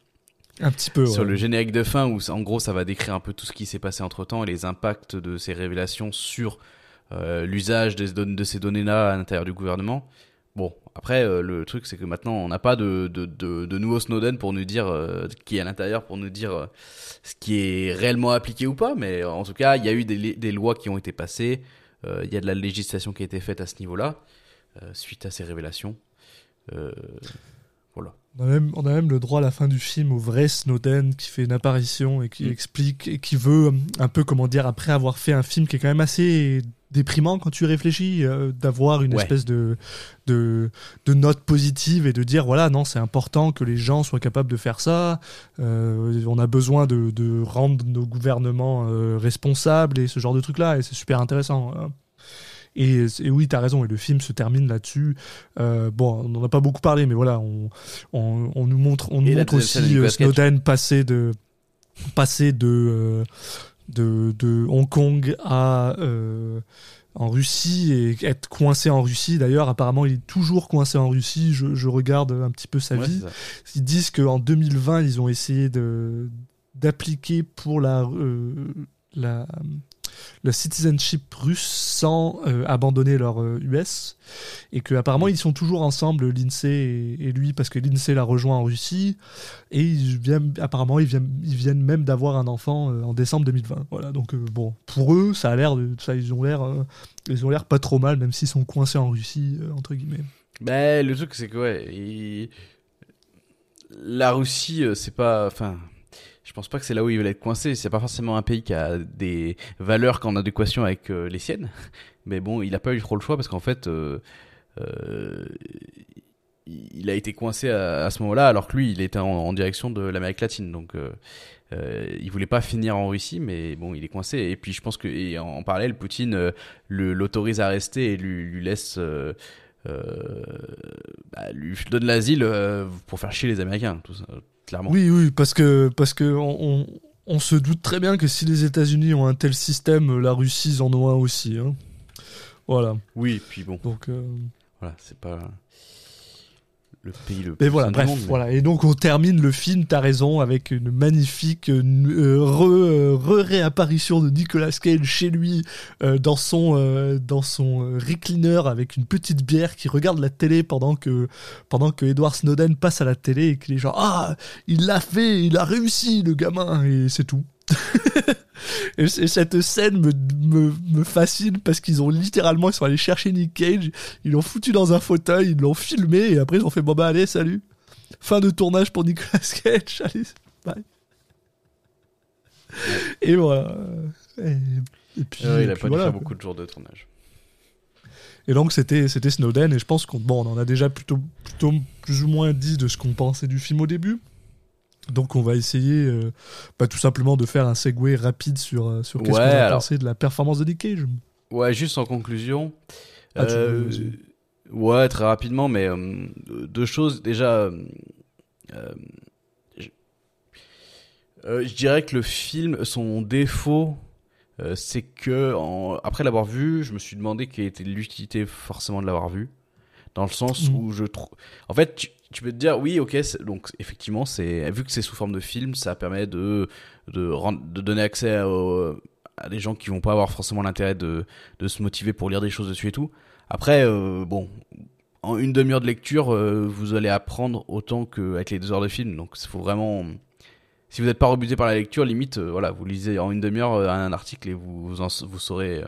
[LAUGHS] Un petit peu. Sur le générique de fin, où en gros, ça va décrire un peu tout ce qui s'est passé entre temps et les impacts de ces révélations sur euh, l'usage de ces données-là à l'intérieur du gouvernement. Bon, après, euh, le truc, c'est que maintenant, on n'a pas de, de, de, nouveau Snowden pour nous dire, euh, qui est à l'intérieur, pour nous dire euh, ce qui est réellement appliqué ou pas. Mais en tout cas, il y a eu des, des lois qui ont été passées. Il y a de la législation qui a été faite à ce niveau-là, suite à ces révélations. Voilà. On a, même, on a même le droit à la fin du film au vrai Snowden qui fait une apparition et qui mm. explique et qui veut un peu, comment dire, après avoir fait un film qui est quand même assez déprimant quand tu réfléchis euh, d'avoir une espèce de, de, de, note positive et de dire voilà non c'est important que les gens soient capables de faire ça euh, on a besoin de, de rendre nos gouvernements euh, responsables et ce genre de trucs là et c'est super intéressant hein. Et, et, oui, tu as raison, et le film se termine là-dessus. bon, on n'en a pas beaucoup parlé, mais voilà, on, on, on nous montre, on nous montre aussi Snowden passer de, passer de, de, Hong Kong à euh, en Russie et être coincé en Russie. D'ailleurs, apparemment, il est toujours coincé en Russie. Je, regarde un petit peu sa vie. Ils disent qu'en 2020, ils ont essayé de d'appliquer pour la, euh, la le citizenship russe sans euh, abandonner leur US euh, et que apparemment ils sont toujours ensemble l'INSEE et, lui parce que l'INSEE l'a rejoint en Russie et ils viennent apparemment ils viennent ils viennent même d'avoir un enfant euh, en décembre 2020 voilà donc bon pour eux ça a l'air ça ils ont l'air ils ont l'air pas trop mal même s'ils sont coincés en Russie entre guillemets. Ben le truc c'est que ouais la Russie c'est pas enfin je pense pas que c'est là où il veulent être coincé. C'est pas forcément un pays qui a des valeurs en adéquation avec euh, les siennes. [LAUGHS] Mais bon, il a pas eu trop le choix parce qu'en fait, euh, euh, il a été coincé à, ce moment-là, alors que lui, il était en, direction de l'Amérique latine. Donc, il voulait pas finir en Russie, mais bon, il est coincé. Et puis, je pense que en, parallèle, Poutine l'autorise à rester et lui laisse. Bah, lui donne l'asile pour faire chier les Américains, tout ça oui, oui, parce que, parce que on, on, se doute très bien que si les États-Unis ont un tel système, la Russie en ont un aussi. Hein. Voilà. Oui, puis bon. Donc. Euh, voilà, c'est pas le pays le plus voilà, bref, voilà. Et donc on termine le film, t'as raison, avec une magnifique euh, euh, re-réapparition de Nicolas Cage chez lui euh, dans son dans son recliner avec une petite bière qui regarde la télé pendant que pendant que Edward Snowden passe à la télé et que les gens ah il l'a fait, il a réussi le gamin et c'est tout. [LAUGHS] et, cette scène me, me, me fascine parce qu'ils ont littéralement, ils sont allés chercher Nick Cage, ils l'ont foutu dans un fauteuil, ils l'ont filmé et après ils ont fait bon bah allez, salut. Fin de tournage pour Nicolas [LAUGHS] Cage, allez, bye. Et voilà. Et, puis, il a pas dû faire beaucoup de jours de tournage. Et donc c'était c'était Snowden et je pense qu'on bon, on en a déjà plutôt plutôt plus ou moins dit de ce qu'on pensait du film au début. Donc on va essayer euh, bah, tout simplement de faire un segue rapide sur euh, sur qu'est-ce qu'on a pensé de la performance de Nick Cage. Ouais, juste en conclusion. Ah, tu euh, veux- ouais, très rapidement, mais euh, deux choses. Déjà, je, je dirais que le film, son défaut, c'est que en- après l'avoir vu, je me suis demandé quelle était l'utilité forcément de l'avoir vu, dans le sens Mhm. où je trouve, en fait, tu, tu peux te dire oui, ok, donc effectivement, c'est vu que c'est sous forme de film, ça permet de de, rendre- de donner accès à des gens qui vont pas avoir forcément l'intérêt de de se motiver pour lire des choses dessus et tout. Après, euh, bon, en une demi-heure de lecture, euh, vous allez apprendre autant qu'avec les deux heures de film. Donc, il faut vraiment. Si vous n'êtes pas rebuté par la lecture, limite, euh, voilà, vous lisez en une demi-heure un article et vous vous, en- vous saurez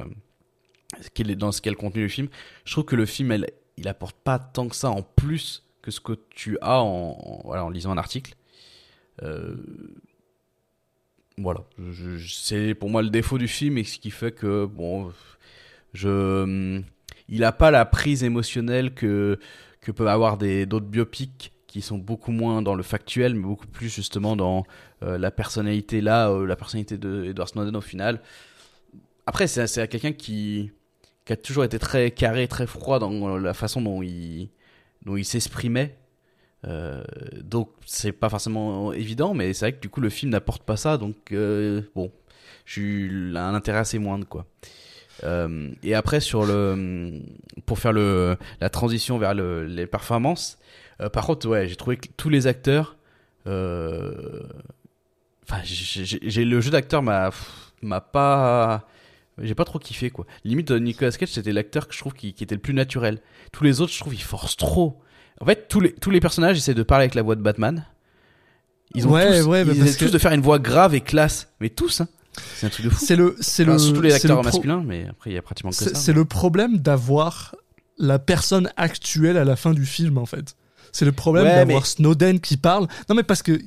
quel dans le contenu du film. Je trouve que le film, elle, il apporte pas tant que ça en plus que ce que tu as en, voilà, en lisant un article. Euh, voilà, c'est pour moi le défaut du film et ce qui fait que bon, je, il a pas la prise émotionnelle que que peuvent avoir des d'autres biopics qui sont beaucoup moins dans le factuel, mais beaucoup plus justement dans euh, la personnalité là, euh, la personnalité de Edward Snowden au final. Après, c'est c'est quelqu'un qui qui a toujours été très carré, très froid dans la façon dont il dont il s'exprimait. Euh, donc c'est pas forcément évident, mais c'est vrai que du coup le film n'apporte pas ça, donc euh, bon, suis un intérêt assez moindre quoi. Euh, et après sur le pour faire le la transition vers le, les performances, par contre ouais j'ai trouvé que tous les acteurs, enfin j'ai j'ai- j'ai- le jeu d'acteur m'a m'a pas j'ai pas trop kiffé quoi. Limite euh, Nicolas Cage c'était l'acteur que je trouve qui, qui était le plus naturel. Tous les autres je trouve ils forcent trop. En fait tous les tous les personnages essaient de parler avec la voix de Batman. Ils ont Ouais, tous, ouais, bah ils essaient tous de faire une voix grave et classe, mais tous hein. C'est un truc de fou. C'est le c'est Enfin, le surtout les c'est le acteurs pro- masculins, mais après il y a pratiquement que ça. c'est le problème d'avoir la personne actuelle à la fin du film, en fait. C'est le problème Ouais, d'avoir mais- Snowden qui parle. Non, mais parce que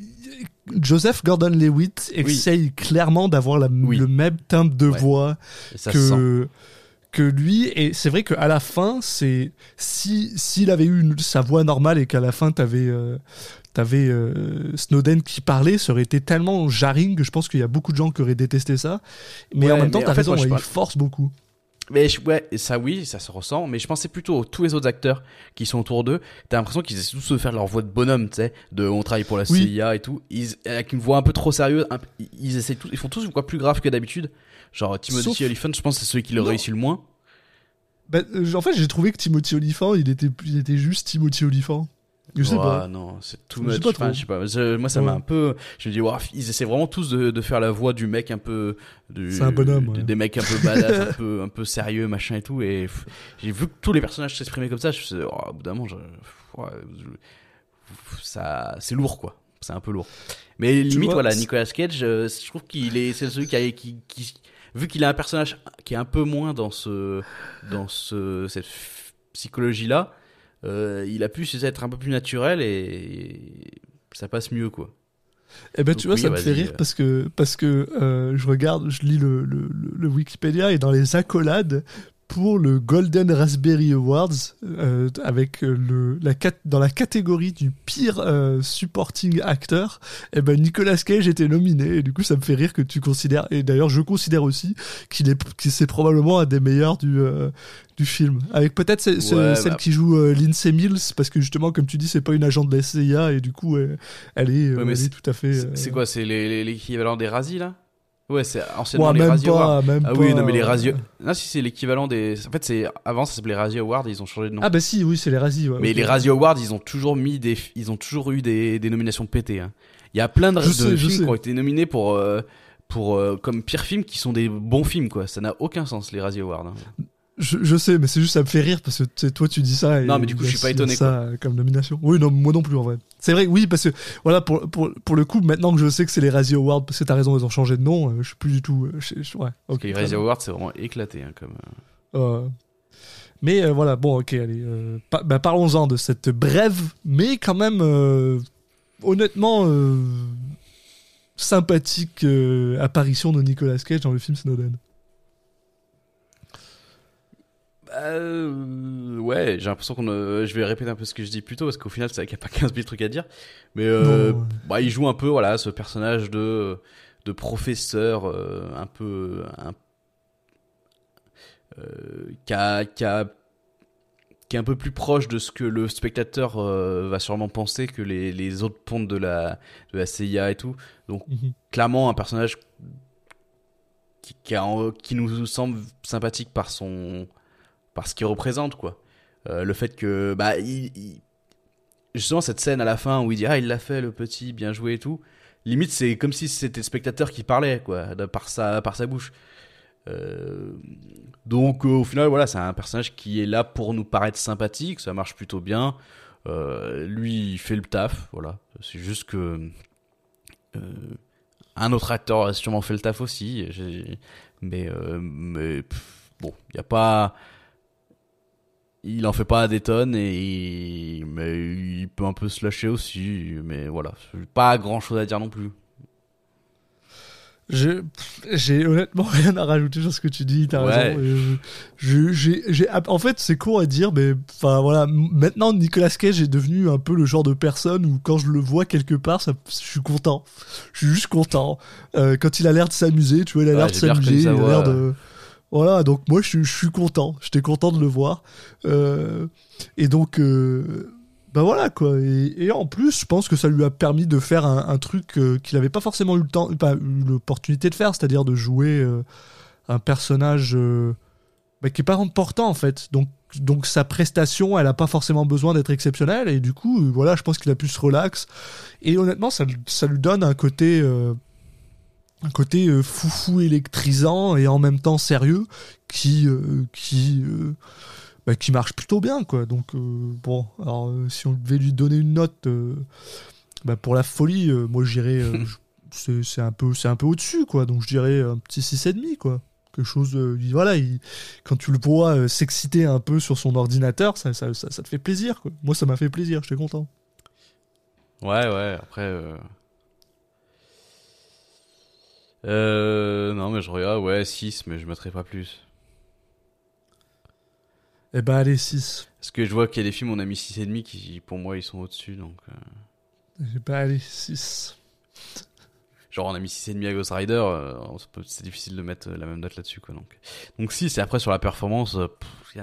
Joseph Gordon-Lewitt essaye clairement d'avoir Oui. le même timbre de Ouais. voix ça que que lui. Et c'est vrai qu'à la fin c'est si s'il avait eu une- sa voix normale et qu'à la fin t'avais euh, t'avais euh, Snowden qui parlait ça aurait été tellement jarring que je pense qu'il y a beaucoup de gens qui auraient détesté ça. Mais Ouais, en même temps t'as raison moi, je il force beaucoup Mais je- ouais, ça oui, ça se ressent, mais je pensais plutôt aux tous les autres acteurs qui sont autour d'eux. T'as l'impression qu'ils essaient tous de faire leur voix de bonhomme, tu sais, de on travaille pour la Oui. CIA et tout. Ils, avec une voix un peu trop sérieuse, un ils essaient tous, ils font tous une voix plus grave que d'habitude. Genre Timothy Sauf- Olyphant, je pense que c'est celui qui le Non. réussit le moins. Bah, euh, en fait j'ai trouvé que Timothy Olyphant il était il était juste Timothy Olyphant je sais Ouais, pas non, c'est tout Je sais much. pas Enfin, je sais pas. Je- moi, ça Ouais. m'a un peu. Je me dis, wow, ils essaient vraiment tous de, de faire la voix du mec un peu. du- C'est un bonhomme, ouais. Des mecs un peu badass, [LAUGHS] un peu, un peu sérieux, machin et tout. Et j'ai vu que tous les personnages s'exprimaient comme ça. Je me suis dit, oh, au bout d'un moment, je- ça, c'est lourd, quoi. C'est un peu lourd. Mais limite, vois, voilà, Nicolas Cage, euh, je trouve qu'il est, c'est celui qui, a, qui, qui, vu qu'il a un personnage qui est un peu moins dans ce, dans ce, cette psychologie-là, euh, il a pu être un peu plus naturel et ça passe mieux, quoi. Eh ben, Donc tu vois, oui, ça me fait rire euh. parce que, parce que euh, je regarde, je lis le, le- le Wikipédia et dans les accolades pour le Golden Raspberry Awards, euh, avec euh, le, la dans la catégorie du pire euh, supporting acteur, eh ben, Nicolas Cage était nominé et du coup, ça me fait rire que tu considères, et d'ailleurs, je considère aussi qu'il est, qu'il c'est probablement un des meilleurs du, euh, du film. Avec peut-être ce- ce- Ouais, celle bah. qui joue Lindsay Mills, parce que justement, comme tu dis, c'est pas une agent de la CIA et du coup, elle est, Ouais, elle est tout à fait. C'est- quoi C'est l'équivalent des Razzies, là? Ouais, c'est anciennement Ouais, les Razzie Awards. même Ah oui, pas, non, mais les Razzie. Non, si c'est l'équivalent des. En fait, c'est avant ça s'appelait Razzie Awards, ils ont changé de nom. Ah bah si, oui, c'est les Razzies. ouais, mais ok. les Razzie Awards, ils ont toujours mis des, ils ont toujours eu des, des nominations pétées. hein. Il y a plein de, de sais, films qui ont été nominés pour, euh, pour euh, comme pire film qui sont des bons films, quoi. Ça n'a aucun sens les Razzie Awards. hein. Je, je sais, mais c'est juste ça me fait rire parce que toi tu dis ça. Et Non, mais du coup, je suis pas étonné, Ça comme nomination. Oui, non, moi non plus en vrai. C'est vrai, oui, parce que voilà pour pour pour le coup, maintenant que je sais que c'est les Razzie Awards, parce que t'as raison, ils ont changé de nom. euh, je suis plus du tout. euh, je- je- ouais. Parce Ok. que les Razzie. Awards, c'est vraiment éclaté, hein, comme. euh. Mais voilà, bon, ok, allez. pa- bah, parlons-en de cette brève, mais quand même, honnêtement, sympathique apparition de Nicolas Cage dans le film Snowden. Euh, ouais, j'ai l'impression qu'on. euh, je vais répéter un peu ce que je dis plus tôt parce qu'au final, c'est vrai qu'il n'y a pas [LAUGHS] 15 000 trucs à dire. Mais euh, bah, il joue un peu, voilà, ce personnage de de professeur un peu un, qui a, qui a qui est un peu plus proche de ce que le spectateur va sûrement penser que les, les autres pontes de la de la CIA et tout. Mhm. clairement un personnage qui, qui, a- qui nous semble sympathique par son par ce qu'il représente quoi. Euh, le fait que bah justement cette scène à la fin où il dit ah il l'a fait le petit bien joué et tout. Limite c'est comme si c'était le spectateur qui parlait quoi par sa par sa bouche. Euh, donc euh, au final voilà c'est un personnage qui est là pour nous paraître sympathique ça marche plutôt bien. Lui il fait le taf voilà. C'est juste que un autre acteur a sûrement fait le taf aussi, mais, mais pff, bon, il y a pas, il en fait pas des tonnes et il- mais il peut un peu se lâcher aussi, mais voilà, pas grand chose à dire non plus. J'ai honnêtement [LAUGHS] rien à rajouter sur ce que tu dis, t'as Ouais. raison. Euh, je- j'ai- en fait, c'est court à dire, mais enfin voilà, maintenant Nicolas Cage est devenu un peu le genre de personne où quand je le vois quelque part, ça, je suis content. Je suis juste content. Euh, quand il a l'air de s'amuser, tu vois, il a Ouais, l'air de s'amuser, il a l'air de. Voilà, donc moi je, suis- content. J'étais content de le voir. Euh, et donc, euh, bah voilà quoi. Et, en plus, je pense que ça lui a permis de faire un, truc euh, qu'il n'avait pas forcément eu le temps, pas eu l'opportunité de faire, c'est-à-dire de jouer un personnage bah, qui est pas important en fait. Donc, donc sa prestation, elle a pas forcément besoin d'être exceptionnelle. Et du coup, voilà, je pense qu'il a pu se relax. Et honnêtement, ça, ça lui donne un côté. Un côté euh, foufou électrisant et en même temps sérieux qui euh, qui euh, bah, qui marche plutôt bien quoi. Donc bon alors si on devait lui donner une note bah, pour la folie moi j'irais [LAUGHS] je- c'est c'est un peu c'est un peu au dessus quoi. Donc je dirais un petit 6,5 quoi. Quelque chose il- voilà il- quand tu le vois s'exciter un peu sur son ordinateur ça, ça, ça, ça te fait plaisir quoi. Moi ça m'a fait plaisir j'étais content. Ouais, ouais, après. Euh... Non, mais je regarde, ouais, 6, mais je mettrai pas plus. eh ben allez 6 Parce que je vois qu'il y a des films, on a mis 6,5 qui, pour moi, ils sont au-dessus, donc. euh, eh ben allez 6 Genre on a mis 6,5 à Ghost Rider, euh, c'est difficile de mettre euh, la même note là-dessus quoi. Donc, donc si c'est après sur la performance,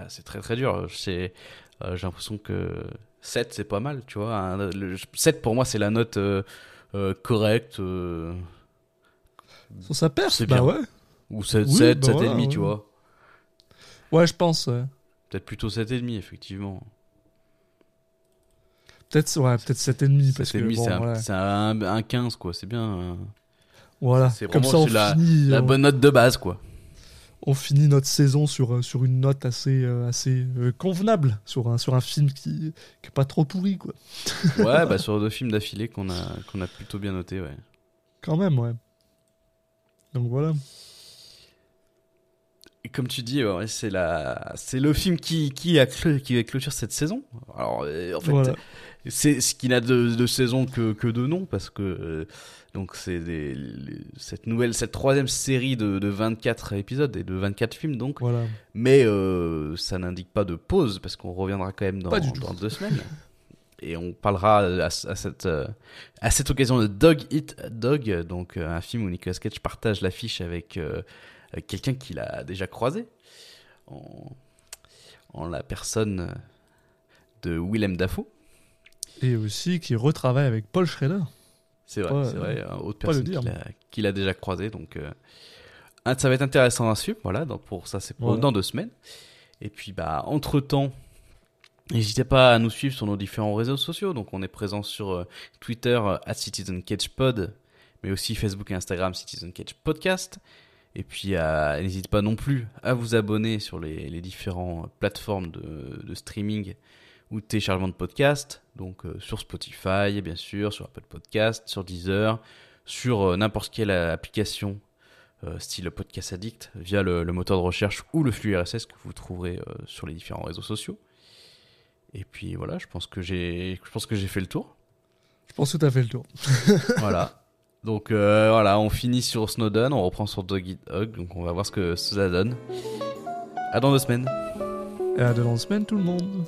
c'est très très dur. J'ai l'impression que 7 c'est pas mal, tu vois. Un- le- 7 pour moi c'est la note correcte sur sa perf C'est bah bien. ouais ou 7, Oui, 7, bah 7 voilà, et demi, tu ouais. vois. ouais je pense ouais. Peut-être plutôt 7 et demi effectivement. peut-être ouais peut-être 7,5 parce 7 que et demi bon, c'est un, voilà. c'est un, un 15 quoi, c'est bien. euh, Voilà, C'est comme vraiment ça on c'est la- finit, la euh, bonne note de base quoi. on finit notre saison sur, euh, sur une note assez, euh, assez euh, convenable, sur un, sur un film qui, qui est pas trop pourri, quoi. Ouais, [LAUGHS] bah sur deux films d'affilée qu'on a, qu'on a plutôt bien noté, ouais. Quand même, ouais. Donc voilà. Et comme tu dis, ouais, c'est la, c'est le film qui qui a clôt- qui va clôture cette saison. Alors euh, en fait, Voilà. c'est ce qui n'a de, de saison que que de nom parce que euh, donc c'est des- cette nouvelle cette troisième série de, de 24 épisodes et de 24 films donc. voilà. Mais euh, ça n'indique pas de pause parce qu'on reviendra quand même dans, Pas du tout. dans deux semaines. [LAUGHS] Et on parlera à, à cette, euh, à cette occasion de Dog Eat Dog, donc euh, un film où Nicolas Cage partage l'affiche avec euh, quelqu'un qu'il a déjà croisé en, en la personne de Willem Dafoe. Et aussi qui retravaille avec Paul Schrader. C'est vrai, Ouais, c'est vrai, autre personne qu'il a, déjà croisé. Donc, euh, ça va être intéressant à suivre. Voilà, donc pour ça, c'est Voilà. dans deux semaines. Et puis, bah, entre temps, n'hésitez pas à nous suivre sur nos différents réseaux sociaux. Donc, on est présent sur euh, Twitter at Citizen Cage Pod, mais aussi Facebook et Instagram Citizen Cage Podcast. Et puis, euh, n'hésitez pas non plus à vous abonner sur les, différentes plateformes de, streaming ou de téléchargement de podcasts. Donc euh, sur Spotify, bien sûr, sur Apple Podcast, sur Deezer, sur euh, n'importe quelle euh, application euh, style Podcast Addict via le, moteur de recherche ou le flux RSS que vous trouverez euh, sur les différents réseaux sociaux. Et puis voilà, je pense que j'ai, je pense que j'ai fait le tour. Je pense que tu as fait le tour. [LAUGHS] voilà. Donc euh, voilà, on finit sur Snowden, on reprend sur Dog Eat Dog, donc on va voir ce que ça donne. À dans deux semaines. Et à dans semaine tout le monde.